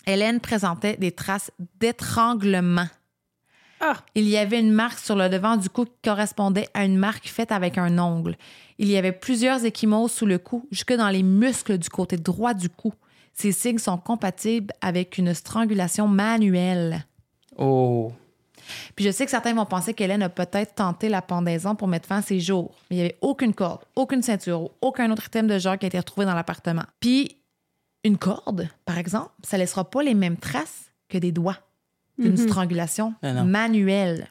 Hélène présentait des traces d'étranglement. Ah! Il y avait une marque sur le devant du cou qui correspondait à une marque faite avec un ongle. Il y avait plusieurs échymoses sous le cou, jusque dans les muscles du côté droit du cou. Ces signes sont compatibles avec une strangulation manuelle. Oh. Puis je sais que certains vont penser qu'Hélène a peut-être tenté la pendaison pour mettre fin à ses jours. Mais il n'y avait aucune corde, aucune ceinture, ou aucun autre item de genre qui a été retrouvé dans l'appartement. Puis une corde, par exemple, ça ne laissera pas les mêmes traces que des doigts d'une strangulation Ah non. manuelle.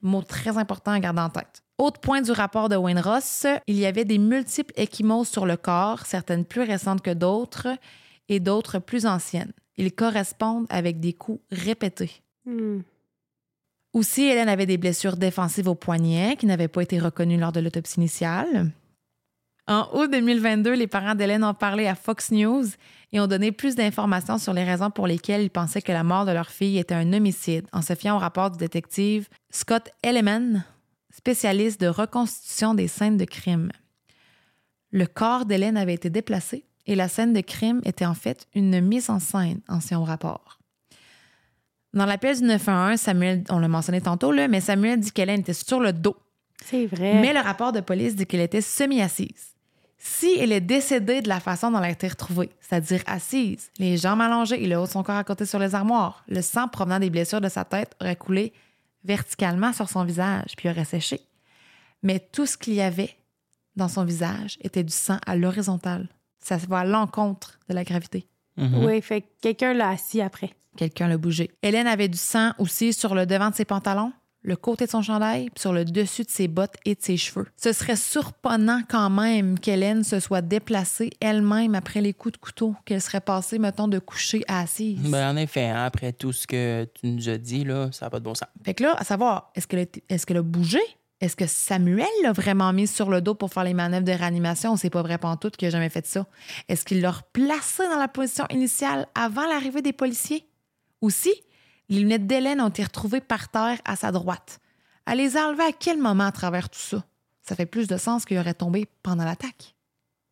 Mot très important à garder en tête. Autre point du rapport de Wayne Ross, il y avait des multiples échymoses sur le corps, certaines plus récentes que d'autres et d'autres plus anciennes. Ils correspondent avec des coups répétés. Hmm. Aussi, Hélène avait des blessures défensives au poignet qui n'avaient pas été reconnues lors de l'autopsie initiale. En août 2022, les parents d'Hélène ont parlé à Fox News et ont donné plus d'informations sur les raisons pour lesquelles ils pensaient que la mort de leur fille était un homicide en se fiant au rapport du détective Scott Elleman, spécialiste de reconstitution des scènes de crime. Le corps d'Hélène avait été déplacé et la scène de crime était en fait une mise en scène en son rapport. Dans l'appel du 911, Samuel, on l'a mentionné tantôt, là, mais Samuel dit qu'Hélène était sur le dos. C'est vrai. Mais le rapport de police dit qu'elle était semi-assise. Si elle est décédée de la façon dont elle a été retrouvée, c'est-à-dire assise, les jambes allongées et le haut de son corps à côté sur les armoires, le sang provenant des blessures de sa tête aurait coulé verticalement sur son visage puis aurait séché. Mais tout ce qu'il y avait dans son visage était du sang à l'horizontale. Ça va à l'encontre de la gravité. Mhm. Oui, fait que quelqu'un l'a assis après. Quelqu'un l'a bougé. Hélène avait du sang aussi sur le devant de ses pantalons, le côté de son chandail, puis sur le dessus de ses bottes et de ses cheveux. Ce serait surprenant quand même qu'Hélène se soit déplacée elle-même après les coups de couteau, qu'elle serait passée, mettons, de coucher à assise. Ben, en effet, hein, après tout ce que tu nous as dit, là, ça n'a pas de bon sens. Fait que là, à savoir, est-ce qu'elle a, bougé? Est-ce que Samuel l'a vraiment mis sur le dos pour faire les manœuvres de réanimation? C'est pas vrai pantoute qu'il a jamais fait ça. Est-ce qu'il l'a replacé dans la position initiale avant l'arrivée des policiers? Aussi, les lunettes d'Hélène ont été retrouvées par terre à sa droite. Elle les a enlevées à quel moment à travers tout ça? Ça fait plus de sens qu'il aurait tombé pendant l'attaque.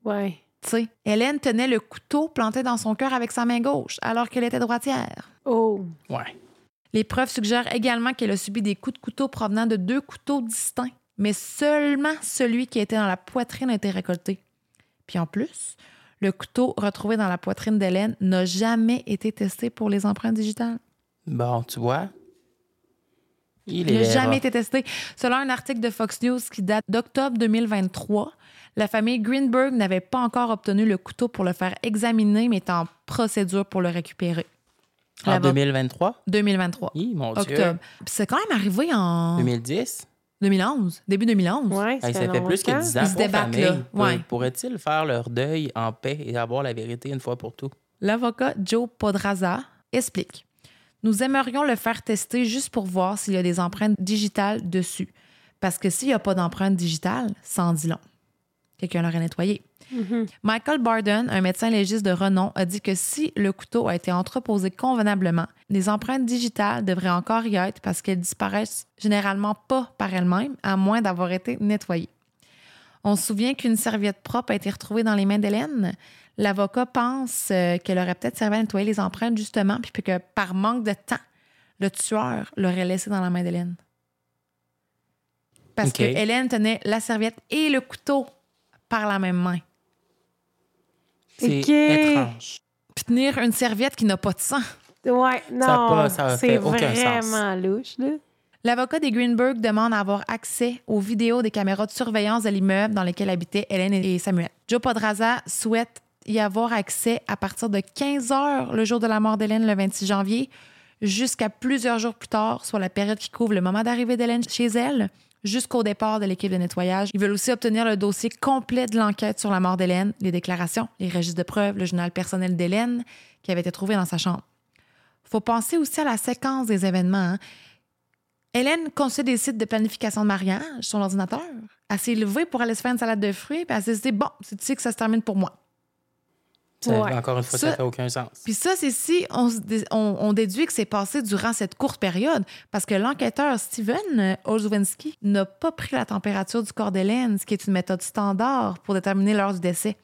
Ouais. Tu sais, Hélène tenait le couteau planté dans son cœur avec sa main gauche, alors qu'elle était droitière. Oh. Ouais. Les preuves suggèrent également qu'elle a subi des coups de couteau provenant de deux couteaux distincts, mais seulement celui qui était dans la poitrine a été récolté. Puis en plus, le couteau retrouvé dans la poitrine d'Hélène n'a jamais été testé pour les empreintes digitales. Bon, tu vois. Il Il n'a jamais été testé. Selon un article de Fox News qui date d'octobre 2023, la famille Greenberg n'avait pas encore obtenu le couteau pour le faire examiner, mais est en procédure pour le récupérer. En L'avo- 2023? 2023. Oui, mon Dieu. Octobre. Puis C'est quand même arrivé en 2010? 2011, début 2011. Ouais, Hey, ça fait plus que longtemps. 10 ans. Ils se pour débattent, famille. Ouais. Pourraient-ils faire leur deuil en paix et avoir la vérité une fois pour tout? L'avocat Joe Podraza explique Nous aimerions le faire tester juste pour voir s'il y a des empreintes digitales dessus. Parce que s'il n'y a pas d'empreintes digitales, ça en dit long. Quelqu'un l'aurait nettoyé. Mhm. Michael Barden, un médecin légiste de renom, a dit que si le couteau a été entreposé convenablement, les empreintes digitales devraient encore y être parce qu'elles disparaissent généralement pas par elles-mêmes, à moins d'avoir été nettoyées. On se souvient qu'une serviette propre a été retrouvée dans les mains d'Hélène. L'avocat pense euh, qu'elle aurait peut-être servi à nettoyer les empreintes, justement, puis que par manque de temps, le tueur l'aurait laissé dans la main d'Hélène. Parce que Hélène tenait la serviette et le couteau par la même main. C'est Ok. étrange. Puis tenir une serviette qui n'a pas de sang. Ouais, non. C'est vraiment louche, là. L'avocat des Greenberg demande à avoir accès aux vidéos des caméras de surveillance de l'immeuble dans lesquelles habitaient Hélène et Samuel. Joe Podraza souhaite y avoir accès à partir de 15 heures le jour de la mort d'Hélène le 26 janvier jusqu'à plusieurs jours plus tard, soit la période qui couvre le moment d'arrivée d'Hélène chez elle jusqu'au départ de l'équipe de nettoyage. Ils veulent aussi obtenir le dossier complet de l'enquête sur la mort d'Hélène, les déclarations, les registres de preuves, le journal personnel d'Hélène qui avait été trouvé dans sa chambre. faut penser aussi à la séquence des événements. hein. Hélène conçut des sites de planification de mariage sur l'ordinateur. Elle s'est pour aller se faire une salade de fruits, puis elle s'est dit Bon, c'est ici que ça se termine pour moi. Ça, Ouais. Encore une fois, ça n'a aucun sens. Puis ça, c'est si on, déduit que c'est passé durant cette courte période, parce que l'enquêteur Steven euh, Olszewski n'a pas pris la température du corps d'Hélène, ce qui est une méthode standard pour déterminer l'heure du décès.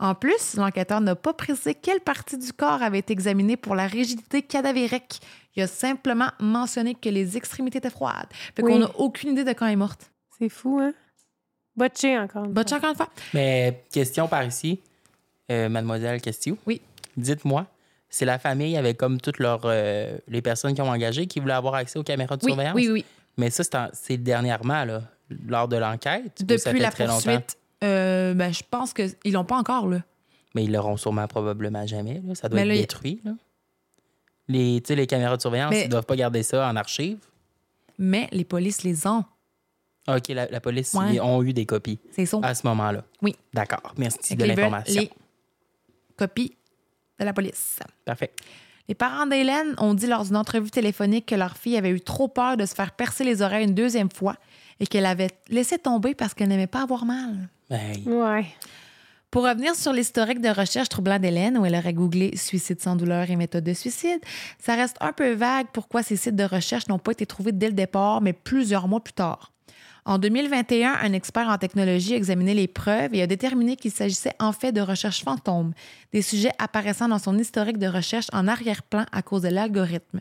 En plus, l'enquêteur n'a pas précisé quelle partie du corps avait été examinée pour la rigidité cadavérique. Il a simplement mentionné que les extrémités étaient froides. Fait Oui. qu'on n'a aucune idée de quand elle est morte. C'est fou, hein? Botché encore. une Botche fois. encore une fois. Mais question par ici, euh, mademoiselle Castillo. Oui. Dites-moi, c'est la famille avec comme toutes leurs euh, les personnes qui ont engagé qui voulaient avoir accès aux caméras de Oui, surveillance? oui, oui. Mais ça, c'est en- c'est dernièrement, là, lors de l'enquête. Depuis la très poursuite, euh, ben, je pense qu'ils l'ont pas encore, là. Mais ils l'auront sûrement probablement jamais. là. Ça doit Mais être là, détruit. Là. Les, les caméras de surveillance, Mais- ils ne doivent pas garder ça en archive. Mais les polices les ont. Ah, OK, la, la police Ouais. ils ont eu des copies C'est ça. à ce moment-là. Oui. D'accord. Merci de l'information. Les copies de la police. Parfait. Les parents d'Hélène ont dit lors d'une entrevue téléphonique que leur fille avait eu trop peur de se faire percer les oreilles une deuxième fois et qu'elle avait laissé tomber parce qu'elle n'aimait pas avoir mal. Ben, Ouais. Pour revenir sur l'historique de recherche troublant d'Hélène, où elle aurait googlé suicide sans douleur et méthode de suicide, ça reste un peu vague pourquoi ces sites de recherche n'ont pas été trouvés dès le départ, mais plusieurs mois plus tard. En 2021, un expert en technologie a examiné les preuves et a déterminé qu'il s'agissait en fait de recherches fantômes, des sujets apparaissant dans son historique de recherche en arrière-plan à cause de l'algorithme.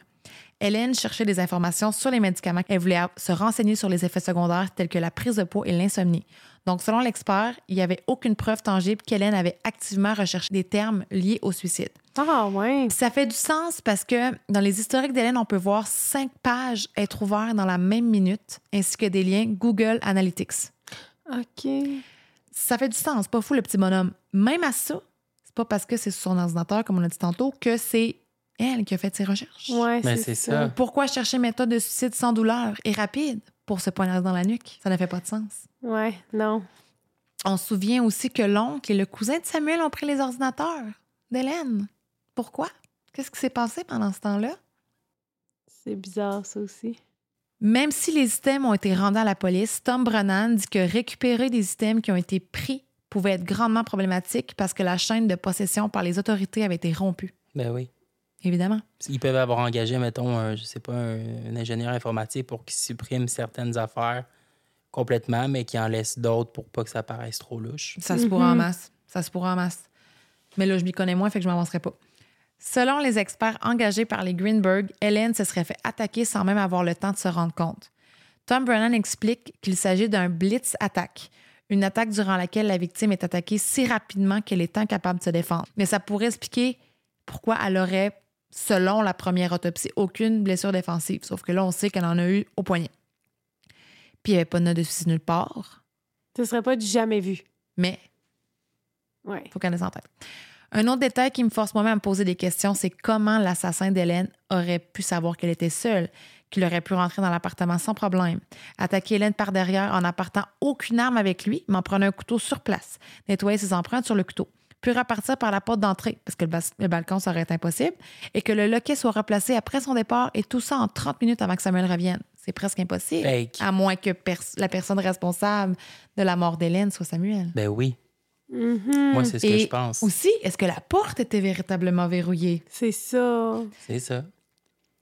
Hélène cherchait des informations sur les médicaments. Elle voulait se renseigner sur les effets secondaires tels que la prise de poids et l'insomnie. Donc, selon l'expert, il n'y avait aucune preuve tangible qu'Hélène avait activement recherché des termes liés au suicide. Ah, ouais. Ça fait du sens parce que dans les historiques d'Hélène, on peut voir cinq pages être ouvertes dans la même minute, ainsi que des liens Google Analytics. OK. Ça fait du sens, pas fou le petit bonhomme. Même à ça, c'est pas parce que c'est sur son ordinateur, comme on l'a dit tantôt, que c'est elle qui a fait ses recherches. Ouais, Mais c'est ça. ça. Pourquoi chercher méthode de suicide sans douleur et rapide pour se poignarder dans la nuque? Ça n'a fait pas de sens. Ouais, non. On se souvient aussi que l'oncle et le cousin de Samuel ont pris les ordinateurs d'Hélène. Pourquoi? Qu'est-ce qui s'est passé pendant ce temps-là? C'est bizarre, ça aussi. Même si les items ont été rendus à la police, Tom Brennan dit que récupérer des items qui ont été pris pouvait être grandement problématique parce que la chaîne de possession par les autorités avait été rompue. Ben oui. Évidemment. Ils peuvent avoir engagé, mettons, un, je sais pas, un, un ingénieur informatique pour qu'il supprime certaines affaires complètement, mais qu'il en laisse d'autres pour pas que ça paraisse trop louche. Ça se pourra en masse. Ça se pourra en masse. Mais là, je m'y connais moins, fait que je m'avancerai pas. Selon les experts engagés par les Greenberg, Hélène se serait fait attaquer sans même avoir le temps de se rendre compte. Tom Brennan explique qu'il s'agit d'un blitz attaque, une attaque durant laquelle la victime est attaquée si rapidement qu'elle est incapable de se défendre. Mais ça pourrait expliquer pourquoi elle aurait, selon la première autopsie, aucune blessure défensive. Sauf que là, on sait qu'elle en a eu au poignet. Puis il n'y avait pas de note de suicide nulle part. Ce serait pas du jamais vu. Mais Ouais. faut qu'elle ait en tête. Un autre détail qui me force moi-même à me poser des questions, c'est comment l'assassin d'Hélène aurait pu savoir qu'elle était seule, qu'il aurait pu rentrer dans l'appartement sans problème, attaquer Hélène par derrière en apportant aucune arme avec lui, mais en prenant un couteau sur place, nettoyer ses empreintes sur le couteau, puis repartir par la porte d'entrée, parce que le, le balcon serait être impossible, et que le loquet soit replacé après son départ, et tout ça en 30 minutes avant que Samuel revienne. C'est presque impossible. Fake. À moins que pers- la personne responsable de la mort d'Hélène soit Samuel. Ben oui. Mhm. Moi, c'est ce que je pense. Aussi, est-ce que la porte était véritablement verrouillée? C'est ça. C'est ça.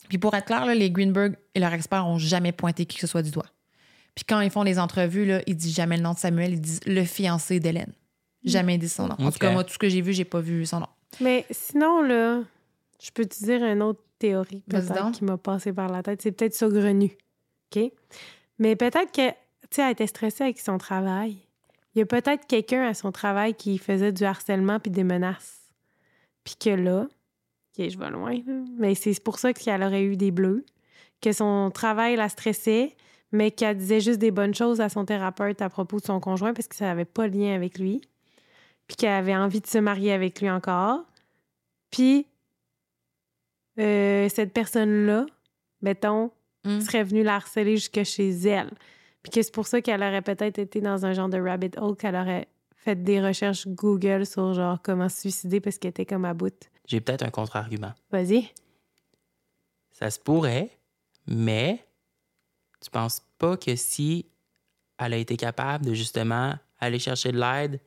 Puis pour être clair, là, les Greenberg et leurs experts ont jamais pointé qui que ce soit du doigt. Puis quand ils font des entrevues, là, ils disent jamais le nom de Samuel, ils disent le fiancé d'Hélène. Jamais ils disent son nom. En tout cas, moi, tout ce que j'ai vu, j'ai pas vu son nom. Mais sinon, là, je peux te dire une autre théorie peut-être qui m'a passé par la tête. C'est peut-être saugrenu. OK? Mais peut-être que, tu sais, elle était stressée avec son travail. Il y a peut-être quelqu'un à son travail qui faisait du harcèlement puis des menaces. Puis que là, OK, je vais loin, là, mais c'est pour ça qu'elle aurait eu des bleus, que son travail la stressait, mais qu'elle disait juste des bonnes choses à son thérapeute à propos de son conjoint parce que ça n'avait pas de lien avec lui puis qu'elle avait envie de se marier avec lui encore. Puis, euh, cette personne-là, mettons, Mm. serait venue la harceler jusque chez elle. Puis que c'est pour ça qu'elle aurait peut-être été dans un genre de rabbit hole, qu'elle aurait fait des recherches Google sur genre comment se suicider parce qu'elle était comme à bout. J'ai peut-être un contre-argument. Vas-y. Ça se pourrait, mais tu penses pas que si elle a été capable de justement aller chercher de l'aide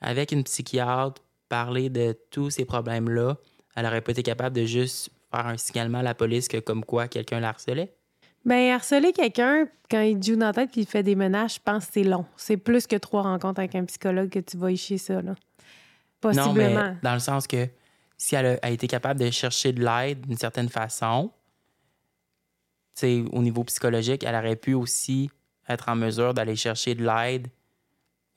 avec une psychiatre, parler de tous ces problèmes-là, elle aurait pas été capable de juste faire un signalement à la police que comme quoi quelqu'un la harcelait? Ben, harceler quelqu'un, quand il joue dans la tête puis il fait des menaces, je pense que c'est long. C'est plus que trois rencontres avec un psychologue que tu vas y chier ça, là. Non, mais Possiblement. dans le sens que si elle a, été capable de chercher de l'aide d'une certaine façon, tu sais, au niveau psychologique, elle aurait pu aussi être en mesure d'aller chercher de l'aide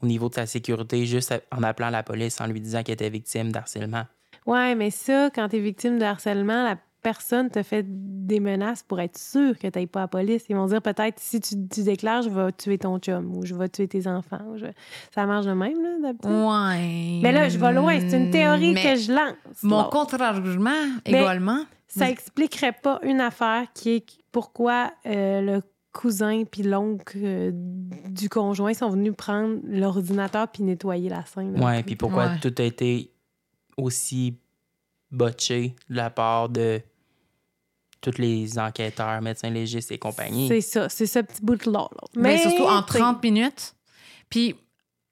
au niveau de sa sécurité juste en appelant la police en lui disant qu'elle était victime d'harcèlement. Ouais, mais ça, quand tu es victime de harcèlement, la personne te fait des menaces pour être sûr que tu pas à la police. Ils vont dire peut-être si tu, tu déclares, je vais tuer ton chum ou je vais tuer tes enfants. ou je- Ça marche de même, là, d'habitude? Ouais. Mais là, je vais loin. C'est une théorie Mais que je lance. Mon là. contre-argument, Mais- également, Ça expliquerait pas une affaire qui est pourquoi euh, le cousin puis l'oncle euh, du conjoint sont venus prendre l'ordinateur puis nettoyer la scène. Ouais, puis pourquoi Ouais. tout a été aussi botché de la part de tous les enquêteurs, médecins légistes et compagnie. C'est ça, c'est ce petit bout-là. là. mais surtout en tu sais, 30 minutes. Puis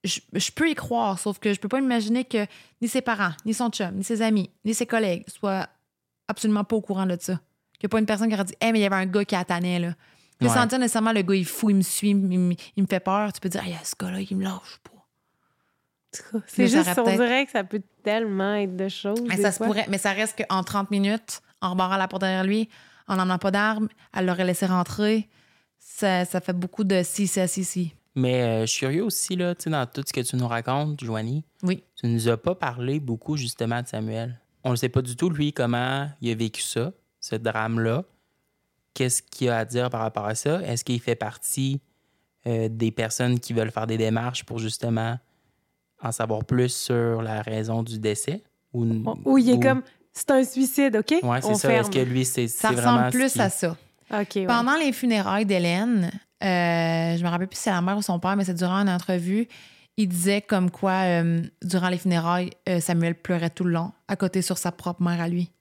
je, je peux y croire, sauf que je peux pas imaginer que ni ses parents, ni son chum, ni ses amis, ni ses collègues soient absolument pas au courant de ça. Qu'il n'y a pas une personne qui aurait dit Hey, mais il y avait un gars qui attendait, là. Mais Ouais. sans dire nécessairement le gars, il fou, il me suit, il, me- il me fait peur. Tu peux dire, Hey, ce gars-là, il me lâche pas. C'est juste, on dirait que ça peut tellement être de choses. Mais ça se pourrait. Mais ça reste qu'en 30 minutes, en rebarrant la porte derrière lui, en n'emmenant pas d'armes, elle l'aurait laissé rentrer. Ça, ça fait beaucoup de si, si, si, si. Mais euh, je suis curieux aussi, là, tu sais, dans tout ce que tu nous racontes, Joanie, Oui. tu nous as pas parlé beaucoup, justement, de Samuel. On ne sait pas du tout, lui, comment il a vécu ça, ce drame-là. Qu'est-ce qu'il a à dire par rapport à ça? Est-ce qu'il fait partie euh, des personnes qui veulent faire des démarches pour, justement, en savoir plus sur la raison du décès? Ou, Ou il est ou- comme, c'est un suicide, OK? Ouais, c'est ça. Est-ce que lui, c'est Ça c'est ressemble vraiment plus qui- à ça. OK, ouais. Pendant les funérailles d'Hélène, euh, je me rappelle plus si c'est la mère ou son père, mais c'est durant une entrevue, il disait comme quoi, euh, durant les funérailles, euh, Samuel pleurait tout le long, à côté sur sa propre mère à lui.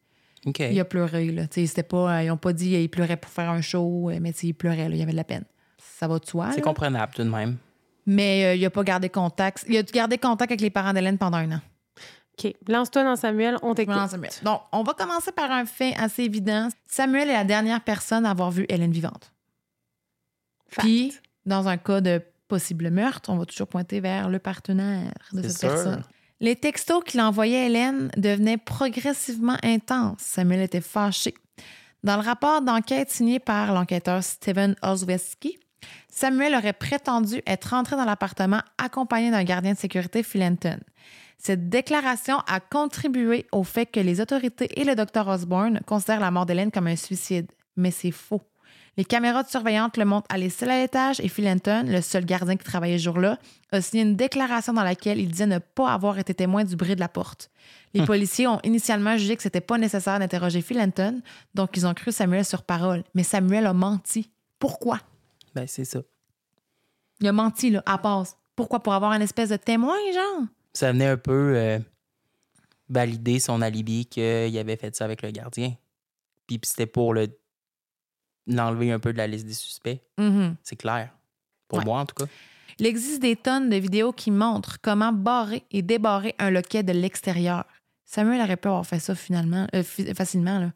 OK. Il a pleuré, là. Tu sais, c'était pas, euh, ils ont pas dit qu'il pleurait pour faire un show, mais tu sais, il pleurait, là, il avait de la peine. Ça va de soi. C'est comprenable tout de même. Mais euh, il a pas gardé contact. Il a gardé contact avec les parents d'Hélène pendant un an. OK. Lance-toi dans Samuel, on t'écoute. Donc, on va commencer par un fait assez évident. Samuel est la dernière personne à avoir vu Hélène vivante. Fact. Puis, dans un cas de possible meurtre, on va toujours pointer vers le partenaire de C'est cette sûr. personne. Les textos qu'il envoyait à Hélène devenaient progressivement intenses. Samuel était fâché. Dans le rapport d'enquête signé par l'enquêteur Steven Osweski, Samuel aurait prétendu être entré dans l'appartement accompagné d'un gardien de sécurité Philenton. Cette déclaration a contribué au fait que les autorités et le docteur Osborne considèrent la mort d'Hélène comme un suicide. Mais c'est faux. Les caméras de surveillance le montrent aller seul à l'étage et Philenton, le seul gardien qui travaillait ce jour-là, a signé une déclaration dans laquelle il disait ne pas avoir été témoin du bruit de la porte. Les policiers ont initialement jugé que c'était pas nécessaire d'interroger Philenton, donc ils ont cru Samuel sur parole. Mais Samuel a menti. Pourquoi? Ben, c'est ça. Il a menti, là, à passe. Pourquoi? Pour avoir une espèce de témoin, genre? Ça venait un peu euh, valider son alibi qu'il avait fait ça avec le gardien. Puis c'était pour le l'enlever un peu de la liste des suspects. Mhm. C'est clair. Pour Ouais. moi, en tout cas. Il existe des tonnes de vidéos qui montrent comment barrer et débarrer un loquet de l'extérieur. Samuel aurait pu avoir fait ça finalement, euh, facilement. Là.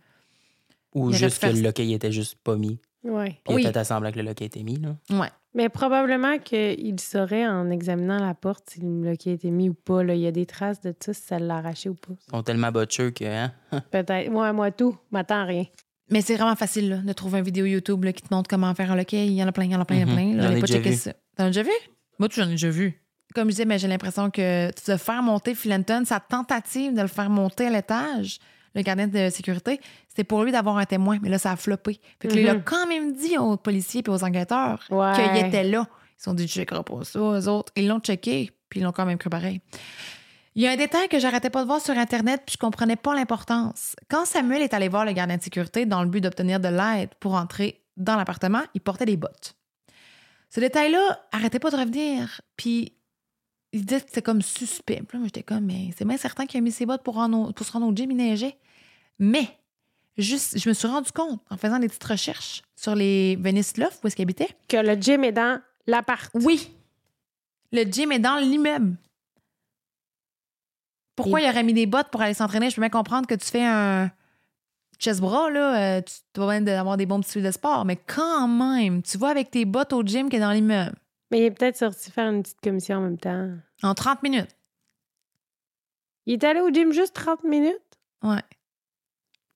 Ou Il juste que faire le loquet il était juste pas mis. Ouais. Puis Oui. il a fait semblant que le loquet était mis. Là. Ouais. Mais probablement qu'il saurait en examinant la porte si le loquet a été mis ou pas. Là. Il y a des traces de ça, si ça l'a arraché ou pas. Ils sont tellement botcheux que. Hein? (laughs) Peut-être. Moi, moi, tout. M'attends à rien. Mais c'est vraiment facile là, de trouver une vidéo YouTube là, qui te montre comment faire un loquet. Il y en a plein, il y en a plein, il y en a Mhm. plein. là. J'en ai pas déjà vu. ça. T'en as déjà vu? Moi, tu, j'en ai déjà vu. Comme je disais, mais j'ai l'impression que de faire monter Philenton, sa tentative de le faire monter à l'étage, le gardien de sécurité, c'était pour lui d'avoir un témoin. Mais là, ça a floppé. Fait que là, il a Mhm. quand même dit aux policiers et aux enquêteurs Ouais. qu'il était là. Ils sont dit, je checkerai pas ça, eux autres. Ils l'ont checké, puis ils l'ont quand même cru pareil. Il y a un détail que j'arrêtais pas de voir sur Internet, puis je comprenais pas l'importance. Quand Samuel est allé voir le gardien de sécurité dans le but d'obtenir de l'aide pour entrer dans l'appartement, il portait des bottes. Ce détail-là arrêtait pas de revenir, puis il disait que c'était comme suspect. Puis là, moi, j'étais comme, mais c'est bien certain qu'il a mis ses bottes pour, se rendre au gym, il neigeait. Mais, juste, je me suis rendu compte, en faisant des petites recherches sur les Venice Loft, où est-ce qu'il habitait, Que le gym est dans l'appart. oui. Le gym est dans l'immeuble. Pourquoi Et- il aurait mis des bottes pour aller s'entraîner? Je peux bien comprendre que tu fais un chest bras, là. euh, tu dois bien avoir des bons petits de sport, mais quand même, tu vas avec tes bottes au gym qui est dans l'immeuble Mais il est peut-être sorti faire une petite commission en même temps. en 30 minutes. Il est allé au gym juste 30 minutes? Ouais.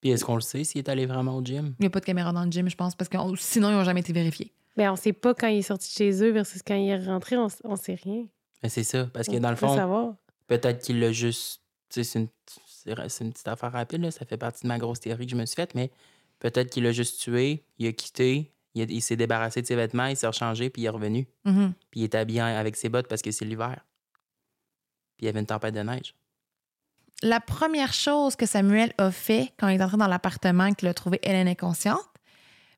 Puis est-ce qu'on le sait s'il est allé vraiment au gym? Il n'y a pas de caméra dans le gym, je pense, parce que on- sinon, ils n'ont jamais été vérifiés. Mais on sait pas quand il est sorti de chez eux versus quand il est rentré. On, on sait rien. Ben, c'est ça. Parce que On dans le peut fond, savoir. peut-être qu'il l'a juste. Tu sais, c'est une, c'est- c'est une petite affaire rapide, là. ça fait partie de ma grosse théorie que je me suis faite, mais peut-être qu'il l'a juste tué, il a quitté, il, s'est débarrassé de ses vêtements, il s'est rechangé, puis il est revenu. Mhm. Puis il est habillé avec ses bottes parce que c'est l'hiver. Puis il y avait une tempête de neige. La première chose que Samuel a fait quand il est entré dans l'appartement et qu'il a trouvé Hélène inconsciente,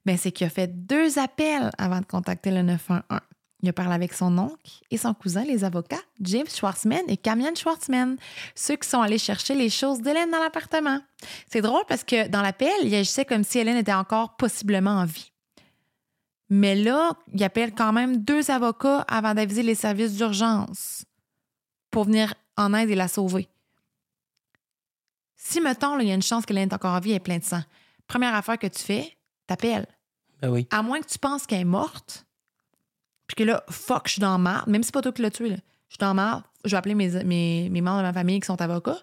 ben, c'est qu'il a fait deux appels avant de contacter le 911. Il a parlé avec son oncle et son cousin, les avocats, James Schwartzman et Camion Schwartzman, ceux qui sont allés chercher les choses d'Hélène dans l'appartement. C'est drôle parce que dans l'appel, il agissait comme si Hélène était encore possiblement en vie. Mais là, il appelle quand même deux avocats avant d'aviser les services d'urgence pour venir en aide et la sauver. Si, mettons, il y a une chance qu'elle est encore en vie et plein de sang, première affaire que tu fais, t'appelles. Ben oui. À moins que tu penses qu'elle est morte, puis que là, fuck, je suis dans la marde, même si c'est pas toi qui l'as tué, là. Je suis dans la marde, je vais appeler mes, mes, mes membres de ma famille qui sont avocats.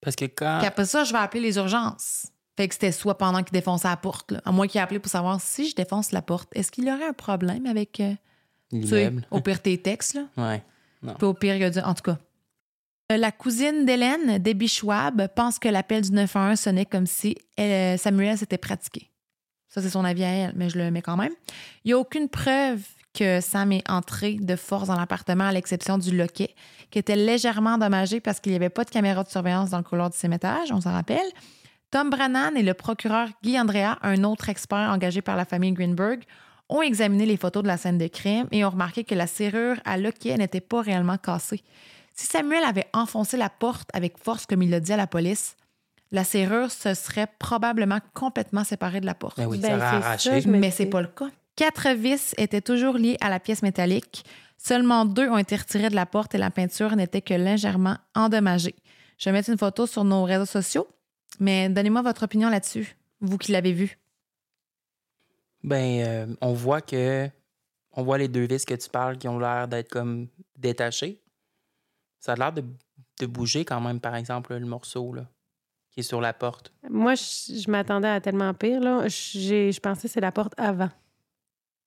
Parce que quand. Puis après ça, je vais appeler les urgences. Fait que c'était soit pendant qu'il défonçait la porte, là. À moins qu'il ait appelé pour savoir si je défonce la porte, est-ce qu'il y aurait un problème avec. euh, tu sais, au pire, tes textes, là? Ouais. Puis au pire, il a dit, en tout cas. Euh, La cousine d'Hélène, Debbie Schwab, pense que l'appel du 911 sonnait comme si elle- Samuel s'était pratiqué. Ça, c'est son avis à elle, mais je le mets quand même. Il n'y a aucune preuve que Sam est entré de force dans l'appartement, à l'exception du loquet, qui était légèrement endommagé parce qu'il n'y avait pas de caméra de surveillance dans le couloir du cimetière, on s'en rappelle. Tom Brannan et le procureur Guy Andrea, un autre expert engagé par la famille Greenberg, ont examiné les photos de la scène de crime et ont remarqué que la serrure à loquet n'était pas réellement cassée. Si Samuel avait enfoncé la porte avec force comme il l'a dit à la police, la serrure se serait probablement complètement séparée de la porte. Ben oui, Ben, arraché. ça, Mais c'est pas le cas. Quatre vis étaient toujours liées à la pièce métallique. Seulement deux ont été retirés de la porte et la peinture n'était que légèrement endommagée. Je vais mettre une photo sur nos réseaux sociaux, mais donnez-moi votre opinion là-dessus, vous qui l'avez vu. Ben, euh, on voit que. On voit les deux vis que tu parles qui ont l'air d'être comme détachées. Ça a l'air de, de bouger quand même, par exemple, le morceau là, qui est sur la porte. Moi, je, je m'attendais à tellement pire. Là. J'ai- Je pensais que c'est la porte avant.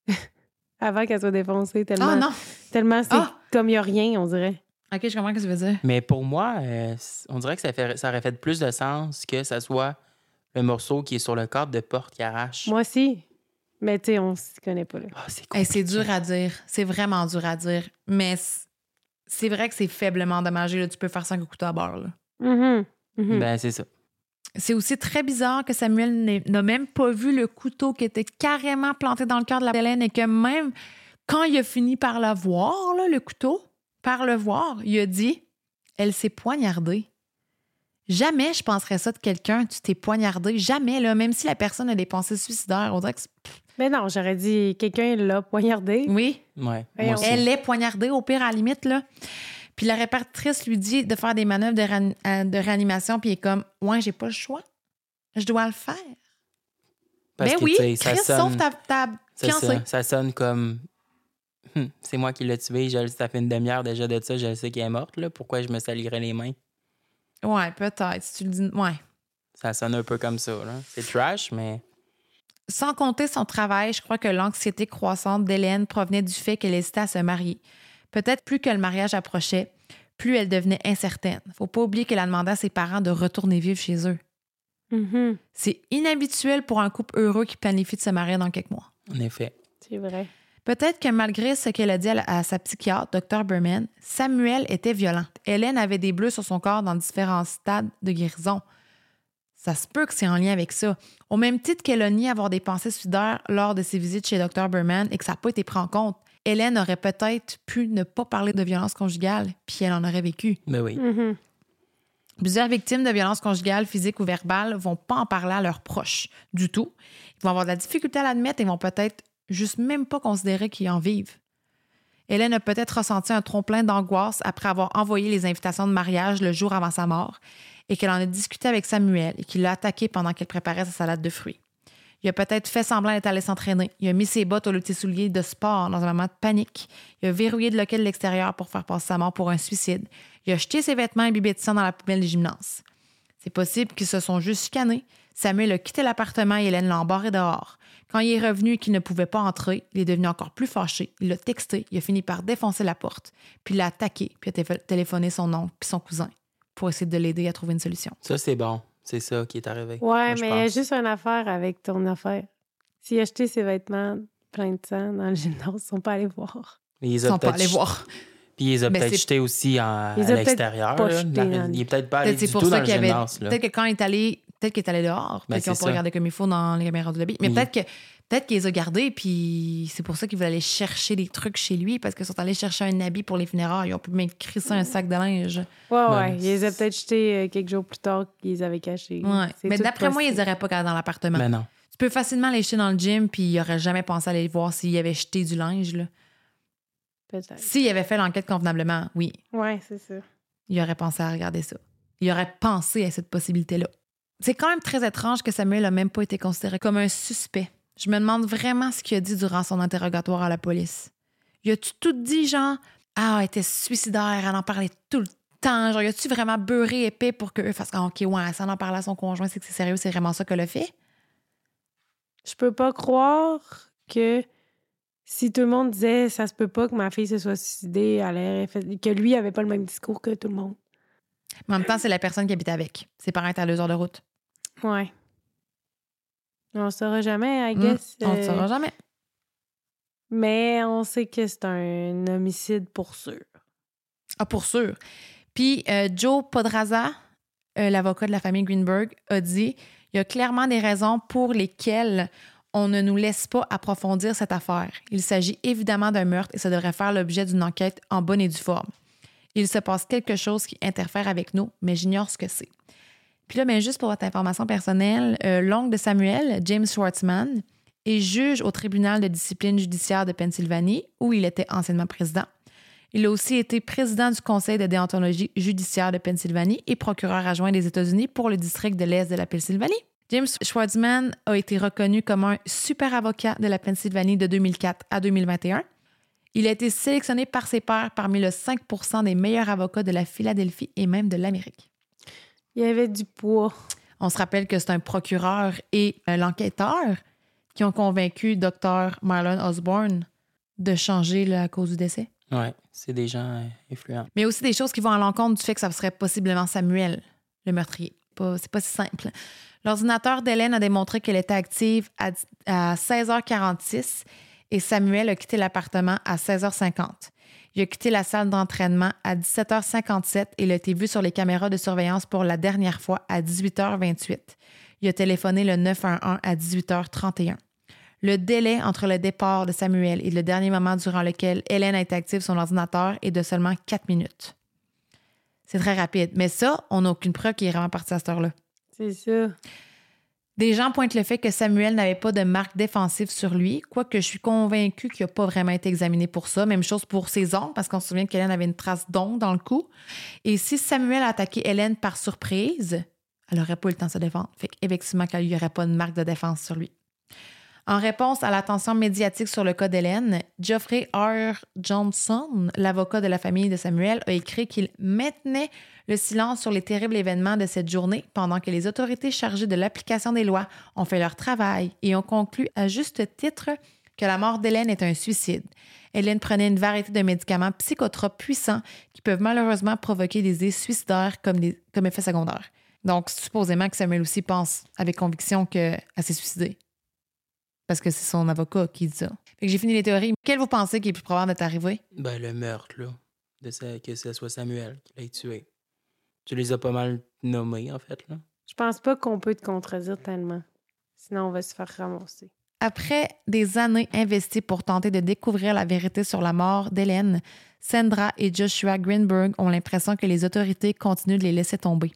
(laughs) avant qu'elle soit défoncée. Tellement, Oh non! tellement c'est Ah! comme il n'y a rien, on dirait. OK, je comprends ce que tu veux dire. Mais pour moi, euh, on dirait que ça, fait, ça aurait fait plus de sens que ça soit le morceau qui est sur le cadre de porte qui arrache. Moi aussi. Mais tu sais, on s'y connaît pas. Là. Ah, c'est Hey, c'est dur à dire. C'est vraiment dur à dire. Mais c'est vrai que c'est faiblement endommagé. Là. Tu peux faire ça avec un couteau à beurre. là. Mhm. Ben, c'est ça. C'est aussi très bizarre que Samuel n'a même pas vu le couteau qui était carrément planté dans le cœur de la Hélène et que même quand il a fini par le voir, là, le couteau, par le voir, il a dit Elle s'est poignardée. Jamais je penserais ça de quelqu'un, tu t'es poignardé. Jamais, là, même si la personne a des pensées suicidaires. On dirait que c'est- Mais non, j'aurais dit quelqu'un l'a poignardé. Oui, Ouais. Voyons. Moi aussi. elle est poignardée au pire à la limite, là. Puis la répartitrice lui dit de faire des manœuvres de, réan- euh, de réanimation, puis il est comme Ouais, j'ai pas le choix. Je dois le faire. Parce ben que, oui, ça Chris, sonne- sauve ta, ta fiancée. ça. Ça sonne comme. Hum, c'est moi qui l'ai tué. Je, le- ça fait une demi-heure déjà de ça. Je sais qu'elle est morte. Là. Pourquoi je me salirais les mains? Ouais, peut-être. Si tu le dis. Ouais. Ça sonne un peu comme ça. là. C'est trash, mais. Sans compter son travail, je crois que l'anxiété croissante d'Hélène provenait du fait qu'elle hésitait à se marier. Peut-être plus que le mariage approchait, plus elle devenait incertaine. Faut pas oublier qu'elle a demandé à ses parents de retourner vivre chez eux. Mhm. C'est inhabituel pour un couple heureux qui planifie de se marier dans quelques mois. En effet. C'est vrai. Peut-être que malgré ce qu'elle a dit à, sa psychiatre, Dr. Berman, Samuel était violent. Hélène avait des bleus sur son corps dans différents stades de guérison. Ça se peut que c'est en lien avec ça. Au même titre qu'elle a nié avoir des pensées suicidaires lors de ses visites chez Dr. Berman et que ça n'a pas été pris en compte, Hélène aurait peut-être pu ne pas parler de violence conjugale, puis elle en aurait vécu. Ben oui. Mhm. Plusieurs victimes de violences conjugales, physiques ou verbales vont pas en parler à leurs proches du tout. Ils vont avoir de la difficulté à l'admettre et vont peut-être juste même pas considérer qu'ils en vivent. Hélène a peut-être ressenti un trop-plein d'angoisse après avoir envoyé les invitations de mariage le jour avant sa mort et qu'elle en a discuté avec Samuel et qu'il l'a attaqué pendant qu'elle préparait sa salade de fruits. Il a peut-être fait semblant d'être allé s'entraîner. Il a mis ses bottes au lieu de de sport dans un moment de panique. Il a verrouillé de l'extérieur pour faire passer sa mort pour un suicide. Il a jeté ses vêtements imbibés de dans la poubelle du gymnase. C'est possible qu'ils se sont juste chicanés. Samuel a quitté l'appartement et Hélène l'a embarré dehors. Quand il est revenu et qu'il ne pouvait pas entrer, il est devenu encore plus fâché. Il l'a texté, il a fini par défoncer la porte, puis il l'a attaqué, puis il a té- téléphoné son oncle puis son cousin pour essayer de l'aider à trouver une solution. Ça, c'est bon. C'est ça qui est arrivé. Ouais, Moi, mais il y a juste une affaire avec ton affaire. S'il a acheté ses vêtements pleins de sang dans le gymnase, ils sont pas allés voir. Mais ils Ils ont sont pas allés voir. Puis ils les ont Mais peut-être jetés aussi en- Ils à l'extérieur. jeté Il est peut-être pas allé du tout dans le qu'il avait. gymnase. Peut-être que quand il est allé, peut-être qu'il est allé dehors, Ben, peut-être pas ça. regardé comme il faut dans les caméras de la vie. Mais Oui. peut-être que peut-être qu'ils les ont gardés, puis c'est pour ça qu'ils veulent aller chercher des trucs chez lui, parce qu'ils sont allés chercher un habit pour les funérailles. Ils ont pu même crisser un sac de linge. Ouais, Ben, ouais. Ils les ont peut-être jetés euh, quelques jours plus tard qu'ils les avaient cachés. Ouais. C'est Mais d'après moi, ils possible. les auraient pas gardés dans l'appartement. Mais non. Tu peux facilement les jeter dans le gym, puis il aurait jamais pensé à aller voir s'il avait jeté du linge. Là. Peut-être. S'il avait fait l'enquête convenablement, oui, Ouais, c'est ça. il aurait pensé à regarder ça. Il aurait pensé à cette possibilité-là. C'est quand même très étrange que Samuel n'a même pas été considéré comme un suspect. Je me demande vraiment ce qu'il a dit durant son interrogatoire à la police. Il a-tu tout dit, genre, ah, elle était suicidaire, elle en parlait tout le temps. Genre, y a-tu vraiment beurré épais pour qu'eux fassent, ah, OK, ouais, ça en parle à son conjoint, c'est que c'est sérieux, c'est vraiment ça qu'elle a fait? Je peux pas croire que si tout le monde disait ça se peut pas que ma fille se soit suicidée, aurait fait- que lui avait pas le même discours que tout le monde. Mais en même temps, c'est la personne qui habite avec. Ses parents étaient à deux heures de route. Ouais. On le saura jamais, I Hmm, guess. on ne euh, saura jamais. Mais on sait que c'est un homicide pour sûr. Ah, pour sûr. Puis euh, Joe Podraza, euh, l'avocat de la famille Greenberg, a dit il y a clairement des raisons pour lesquelles on ne nous laisse pas approfondir cette affaire. Il s'agit évidemment d'un meurtre et ça devrait faire l'objet d'une enquête en bonne et due forme. Il se passe quelque chose qui interfère avec nous, mais j'ignore ce que c'est. Puis là, ben, juste pour votre information personnelle, euh, l'oncle de Samuel, James Schwartzman, est juge au tribunal de discipline judiciaire de Pennsylvanie, où il était anciennement président. Il a aussi été président du conseil de déontologie judiciaire de Pennsylvanie et procureur adjoint des États-Unis pour le district de l'Est de la Pennsylvanie. James Schwartzman a été reconnu comme un super avocat de la Pennsylvanie de 2004 à 2021. Il a été sélectionné par ses pairs parmi le 5 des meilleurs avocats de la Philadelphie et même de l'Amérique. Il y avait du poids. On se rappelle que c'est un procureur et euh, l'enquêteur qui ont convaincu Dr. Marlon Osborne de changer la cause du décès. Ouais, c'est des gens euh, influents. Mais aussi des choses qui vont à l'encontre du fait que ça serait possiblement Samuel, le meurtrier. C'est pas si simple. L'ordinateur d'Hélène a démontré qu'elle était active à, à 16h46 et Samuel a quitté l'appartement à 16h50. Il a quitté la salle d'entraînement à 17h57 et il a été vu sur les caméras de surveillance pour la dernière fois à 18h28. Il a téléphoné le 911 à 18h31. Le délai entre le départ de Samuel et le dernier moment durant lequel Hélène a été active sur son ordinateur est de seulement 4 minutes. C'est très rapide. Mais ça, on n'a aucune preuve qu'il est vraiment parti à cette heure-là. C'est ça. Des gens pointent le fait que Samuel n'avait pas de marque défensive sur lui, quoique je suis convaincue qu'il n'a pas vraiment été examiné pour ça. Même chose pour ses ongles, parce qu'on se souvient qu'Hélène avait une trace d'ongle dans le cou. Et si Samuel a attaqué Hélène par surprise, elle n'aurait pas eu le temps de se défendre. Fait qu'effectivement, qu'il n'y aurait pas de marque de défense sur lui. En réponse à l'attention médiatique sur le cas d'Hélène, Geoffrey R. Johnson, l'avocat de la famille de Samuel, a écrit qu'il maintenait le silence sur les terribles événements de cette journée pendant que les autorités chargées de l'application des lois ont fait leur travail et ont conclu à juste titre que la mort d'Hélène est un suicide. Hélène prenait une variété de médicaments psychotropes puissants qui peuvent malheureusement provoquer des idées suicidaires comme, effet secondaire. Donc, supposément que Samuel aussi pense avec conviction qu'elle s'est suicidée. Parce que c'est son avocat qui dit ça. Fait que j'ai fini les théories. Quel vous pensez qui est plus probable d'être arrivé? Ben, le meurtre, là. Que ce soit Samuel qui l'ait tué. Tu les as pas mal nommés, en fait, là? Je pense pas qu'on peut te contredire tellement. Sinon, on va se faire ramasser. Après des années investies pour tenter de découvrir la vérité sur la mort d'Hélène, Sandra et Joshua Greenberg ont l'impression que les autorités continuent de les laisser tomber.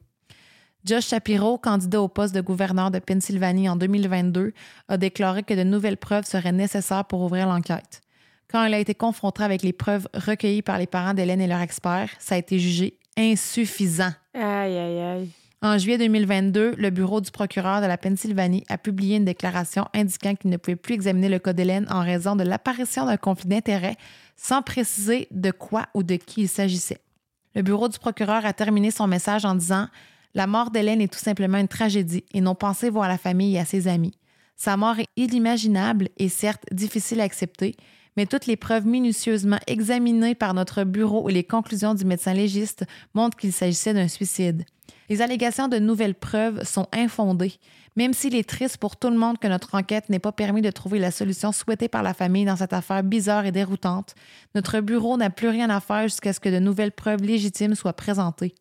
Josh Shapiro, candidat au poste de gouverneur de Pennsylvanie en 2022, a déclaré que de nouvelles preuves seraient nécessaires pour ouvrir l'enquête. Quand il a été confronté avec les preuves recueillies par les parents d'Hélène et leurs experts, ça a été jugé insuffisant. Aïe, aïe, aïe. En juillet 2022, le bureau du procureur de la Pennsylvanie a publié une déclaration indiquant qu'il ne pouvait plus examiner le cas d'Hélène en raison de l'apparition d'un conflit d'intérêts sans préciser de quoi ou de qui il s'agissait. Le bureau du procureur a terminé son message en disant La mort d'Hélène est tout simplement une tragédie et nos pensées vont à la famille et à ses amis. Sa mort est inimaginable et certes difficile à accepter, mais toutes les preuves minutieusement examinées par notre bureau et les conclusions du médecin légiste montrent qu'il s'agissait d'un suicide. Les allégations de nouvelles preuves sont infondées, même s'il est triste pour tout le monde que notre enquête n'ait pas permis de trouver la solution souhaitée par la famille dans cette affaire bizarre et déroutante. Notre bureau n'a plus rien à faire jusqu'à ce que de nouvelles preuves légitimes soient présentées.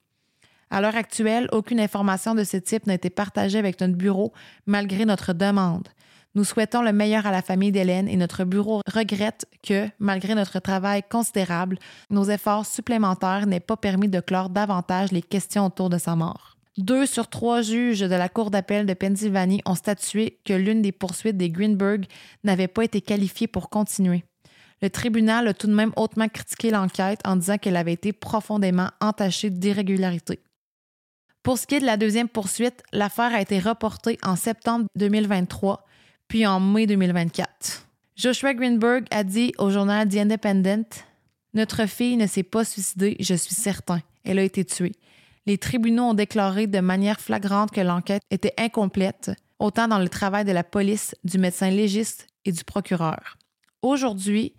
À l'heure actuelle, aucune information de ce type n'a été partagée avec notre bureau malgré notre demande. Nous souhaitons le meilleur à la famille d'Hélène et notre bureau regrette que, malgré notre travail considérable, nos efforts supplémentaires n'aient pas permis de clore davantage les questions autour de sa mort. Deux sur trois juges de la Cour d'appel de Pennsylvanie ont statué que l'une des poursuites des Greenberg n'avait pas été qualifiée pour continuer. Le tribunal a tout de même hautement critiqué l'enquête en disant qu'elle avait été profondément entachée d'irrégularités. Pour ce qui est de la deuxième poursuite, l'affaire a été reportée en septembre 2023 puis en mai 2024. Joshua Greenberg a dit au journal The Independent Notre fille ne s'est pas suicidée, je suis certain. Elle a été tuée. Les tribunaux ont déclaré de manière flagrante que l'enquête était incomplète, autant dans le travail de la police, du médecin légiste et du procureur. Aujourd'hui,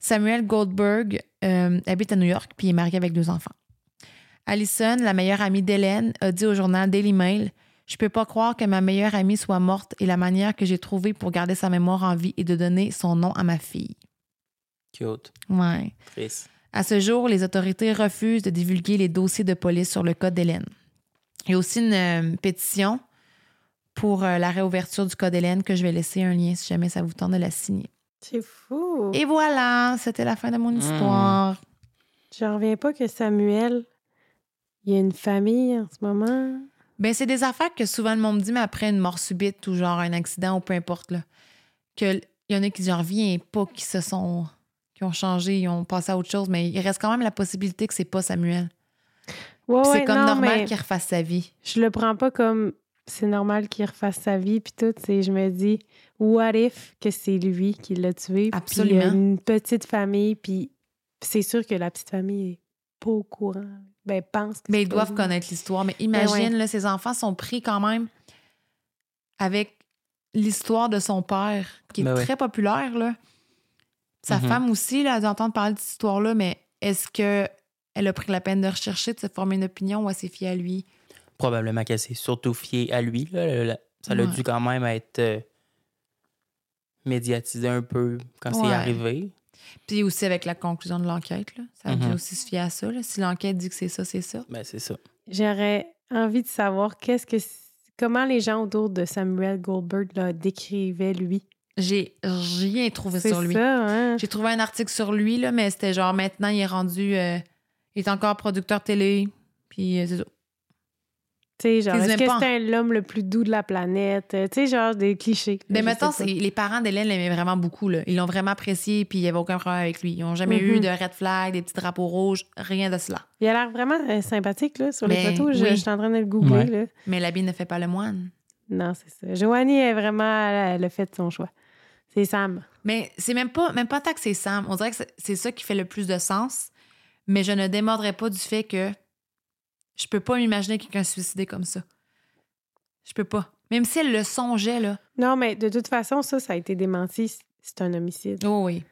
Samuel Goldberg euh, habite à New York puis est marié avec deux enfants. Allison, la meilleure amie d'Hélène, a dit au journal Daily Mail je peux pas croire que ma meilleure amie soit morte et la manière que j'ai trouvée pour garder sa mémoire en vie est de donner son nom à ma fille. Cute. Ouais. Triste. À ce jour, les autorités refusent de divulguer les dossiers de police sur le cas d'Hélène. Il y a aussi une euh, pétition pour euh, la réouverture du cas d'Hélène que je vais laisser un lien si jamais ça vous tente de la signer. C'est fou. Et voilà, c'était la fin de mon histoire. Je reviens pas que Samuel, il y a une famille en ce moment. Ben, c'est des affaires que souvent le monde me dit, mais après une mort subite ou genre un accident ou peu importe, là. Que il y en a qui, j'en reviens pas, qui se sont. qui ont changé, ils ont passé à autre chose, mais il reste quand même la possibilité que c'est pas Samuel. Ouais, Puis ouais, c'est comme non, normal qu'il refasse sa vie. Je le prends pas comme c'est normal qu'il refasse sa vie, puis tout. c'est- Je me dis, what if que c'est lui qui l'a tué? Absolument. il a une petite famille, puis c'est sûr que la petite famille est pas au courant. Ben, pense que Mais ils doivent connaître l'histoire. Mais imagine, ouais. là, ses enfants sont pris quand même avec l'histoire de son père, qui est Ben ouais. très populaire, là. Sa Mhm. femme aussi, là, d'entendre parler de cette histoire-là, mais est-ce que elle a pris la peine de rechercher, de se former une opinion ou elle s'est fiée à lui? Probablement qu'elle s'est surtout fiée à lui. là. Ça a Ouais. dû quand même être euh, médiatisé un peu quand Ouais. c'est arrivé. Puis aussi avec la conclusion de l'enquête, là. Ça Mhm. aussi se fier à ça, là. Si l'enquête dit que c'est ça, c'est ça. Ben, c'est ça. J'aurais envie de savoir qu'est-ce que comment les gens autour de Samuel Goldberg là, décrivaient lui. J'ai rien trouvé C'est sur lui. ça, hein? J'ai trouvé un article sur lui, là, mais c'était genre maintenant, il est rendu. euh, il est encore producteur télé. Puis euh, c'est ça. Tu sais, genre, est-ce que c'était l'homme le plus doux de la planète? Euh, Tu sais, genre des clichés. Mais je mettons, les parents d'Hélène l'aimaient vraiment beaucoup. Là. Ils l'ont vraiment apprécié, puis il n'y avait aucun problème avec lui. Ils n'ont jamais eu Mhm. de red flag, des petits drapeaux rouges, rien de cela. Il a l'air vraiment euh, sympathique là, sur les Ben, photos. Je, oui. je suis en train de le googler. Ouais. Là. Mais l'habit ne fait pas le moine. Non, c'est ça. Joanie est vraiment elle a fait son choix. C'est Sam. Mais c'est même pas, même pas tant que c'est Sam. On dirait que c'est- c'est ça qui fait le plus de sens. Mais je ne démordrai pas du fait que je peux pas m'imaginer quelqu'un se suicider comme ça. Je peux pas. Même si elle le songeait, là. Non, mais de toute façon, ça, ça a été démenti. C'est un homicide. Oh oui.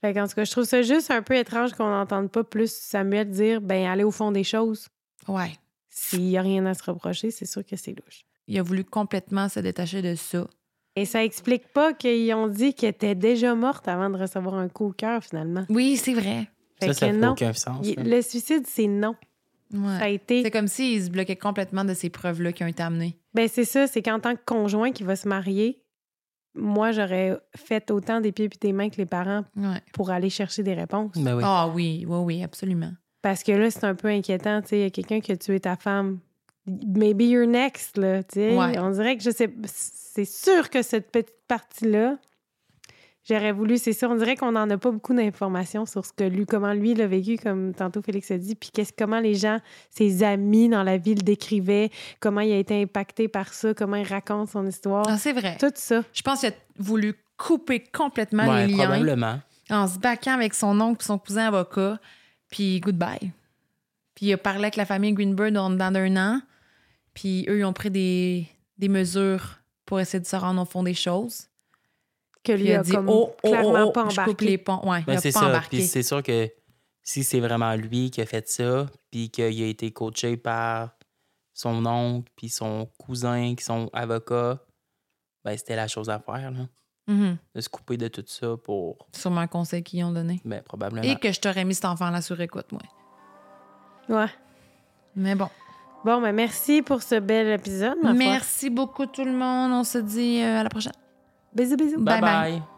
Fait qu'en tout cas, je trouve ça juste un peu étrange qu'on n'entende pas plus Samuel dire ben aller au fond des choses. Ouais. S'il n'y a rien à se reprocher, c'est sûr que c'est louche. Il a voulu complètement se détacher de ça. Et ça explique pas qu'ils ont dit qu'elle était déjà morte avant de recevoir un coup au cœur, finalement. Oui, c'est vrai. Fait ça, que ça fait non. aucun sens. Il- le suicide, c'est non. Ouais. Ça a été. C'est comme s'il se bloquait complètement de ces preuves-là qui ont été amenées. Ben c'est ça, c'est qu'en tant que conjoint qui va se marier, moi j'aurais fait autant des pieds et des mains que les parents Ouais. pour aller chercher des réponses. Ben oui. Ah oui, oui, oui, absolument. Parce que là, c'est un peu inquiétant, tu sais, il y a quelqu'un qui a tué ta femme. Maybe you're next, là, tu sais. Ouais. On dirait que je sais, c'est sûr que cette petite partie-là, j'aurais voulu, c'est ça, on dirait qu'on n'en a pas beaucoup d'informations sur ce que lui, comment lui l'a vécu, comme tantôt Félix a dit, puis qu'est-ce, comment les gens, ses amis dans la ville décrivaient, comment il a été impacté par ça, comment il raconte son histoire, Ah, c'est vrai. tout ça. Je pense qu'il a voulu couper complètement Ouais, les liens probablement. en se baquant avec son oncle et son cousin avocat. Puis goodbye. Puis il a parlé avec la famille Greenberg dans, dans un an. Puis eux, ils ont pris des, des mesures pour essayer de se rendre au fond des choses. Que lui il a a dit comme Oh, oh, clairement oh, pas je coupe embarqué. les ponts. Ouais, Ben, c'est ça. embarqué. Puis c'est sûr que si c'est vraiment lui qui a fait ça, puis qu'il a été coaché par son oncle, puis son cousin qui sont avocats, ben c'était la chose à faire, là. Mhm. De se couper de tout ça pour. Sûrement un conseil qu'ils ont donné. Ben, probablement. Et que je t'aurais mis cet enfant-là sur écoute, moi. Ouais. Mais bon. Bon, ben merci pour ce bel épisode, ma foi. Merci beaucoup, tout le monde. On se dit euh, à la prochaine. Bisous, bisous. Bye Bye bye. bye.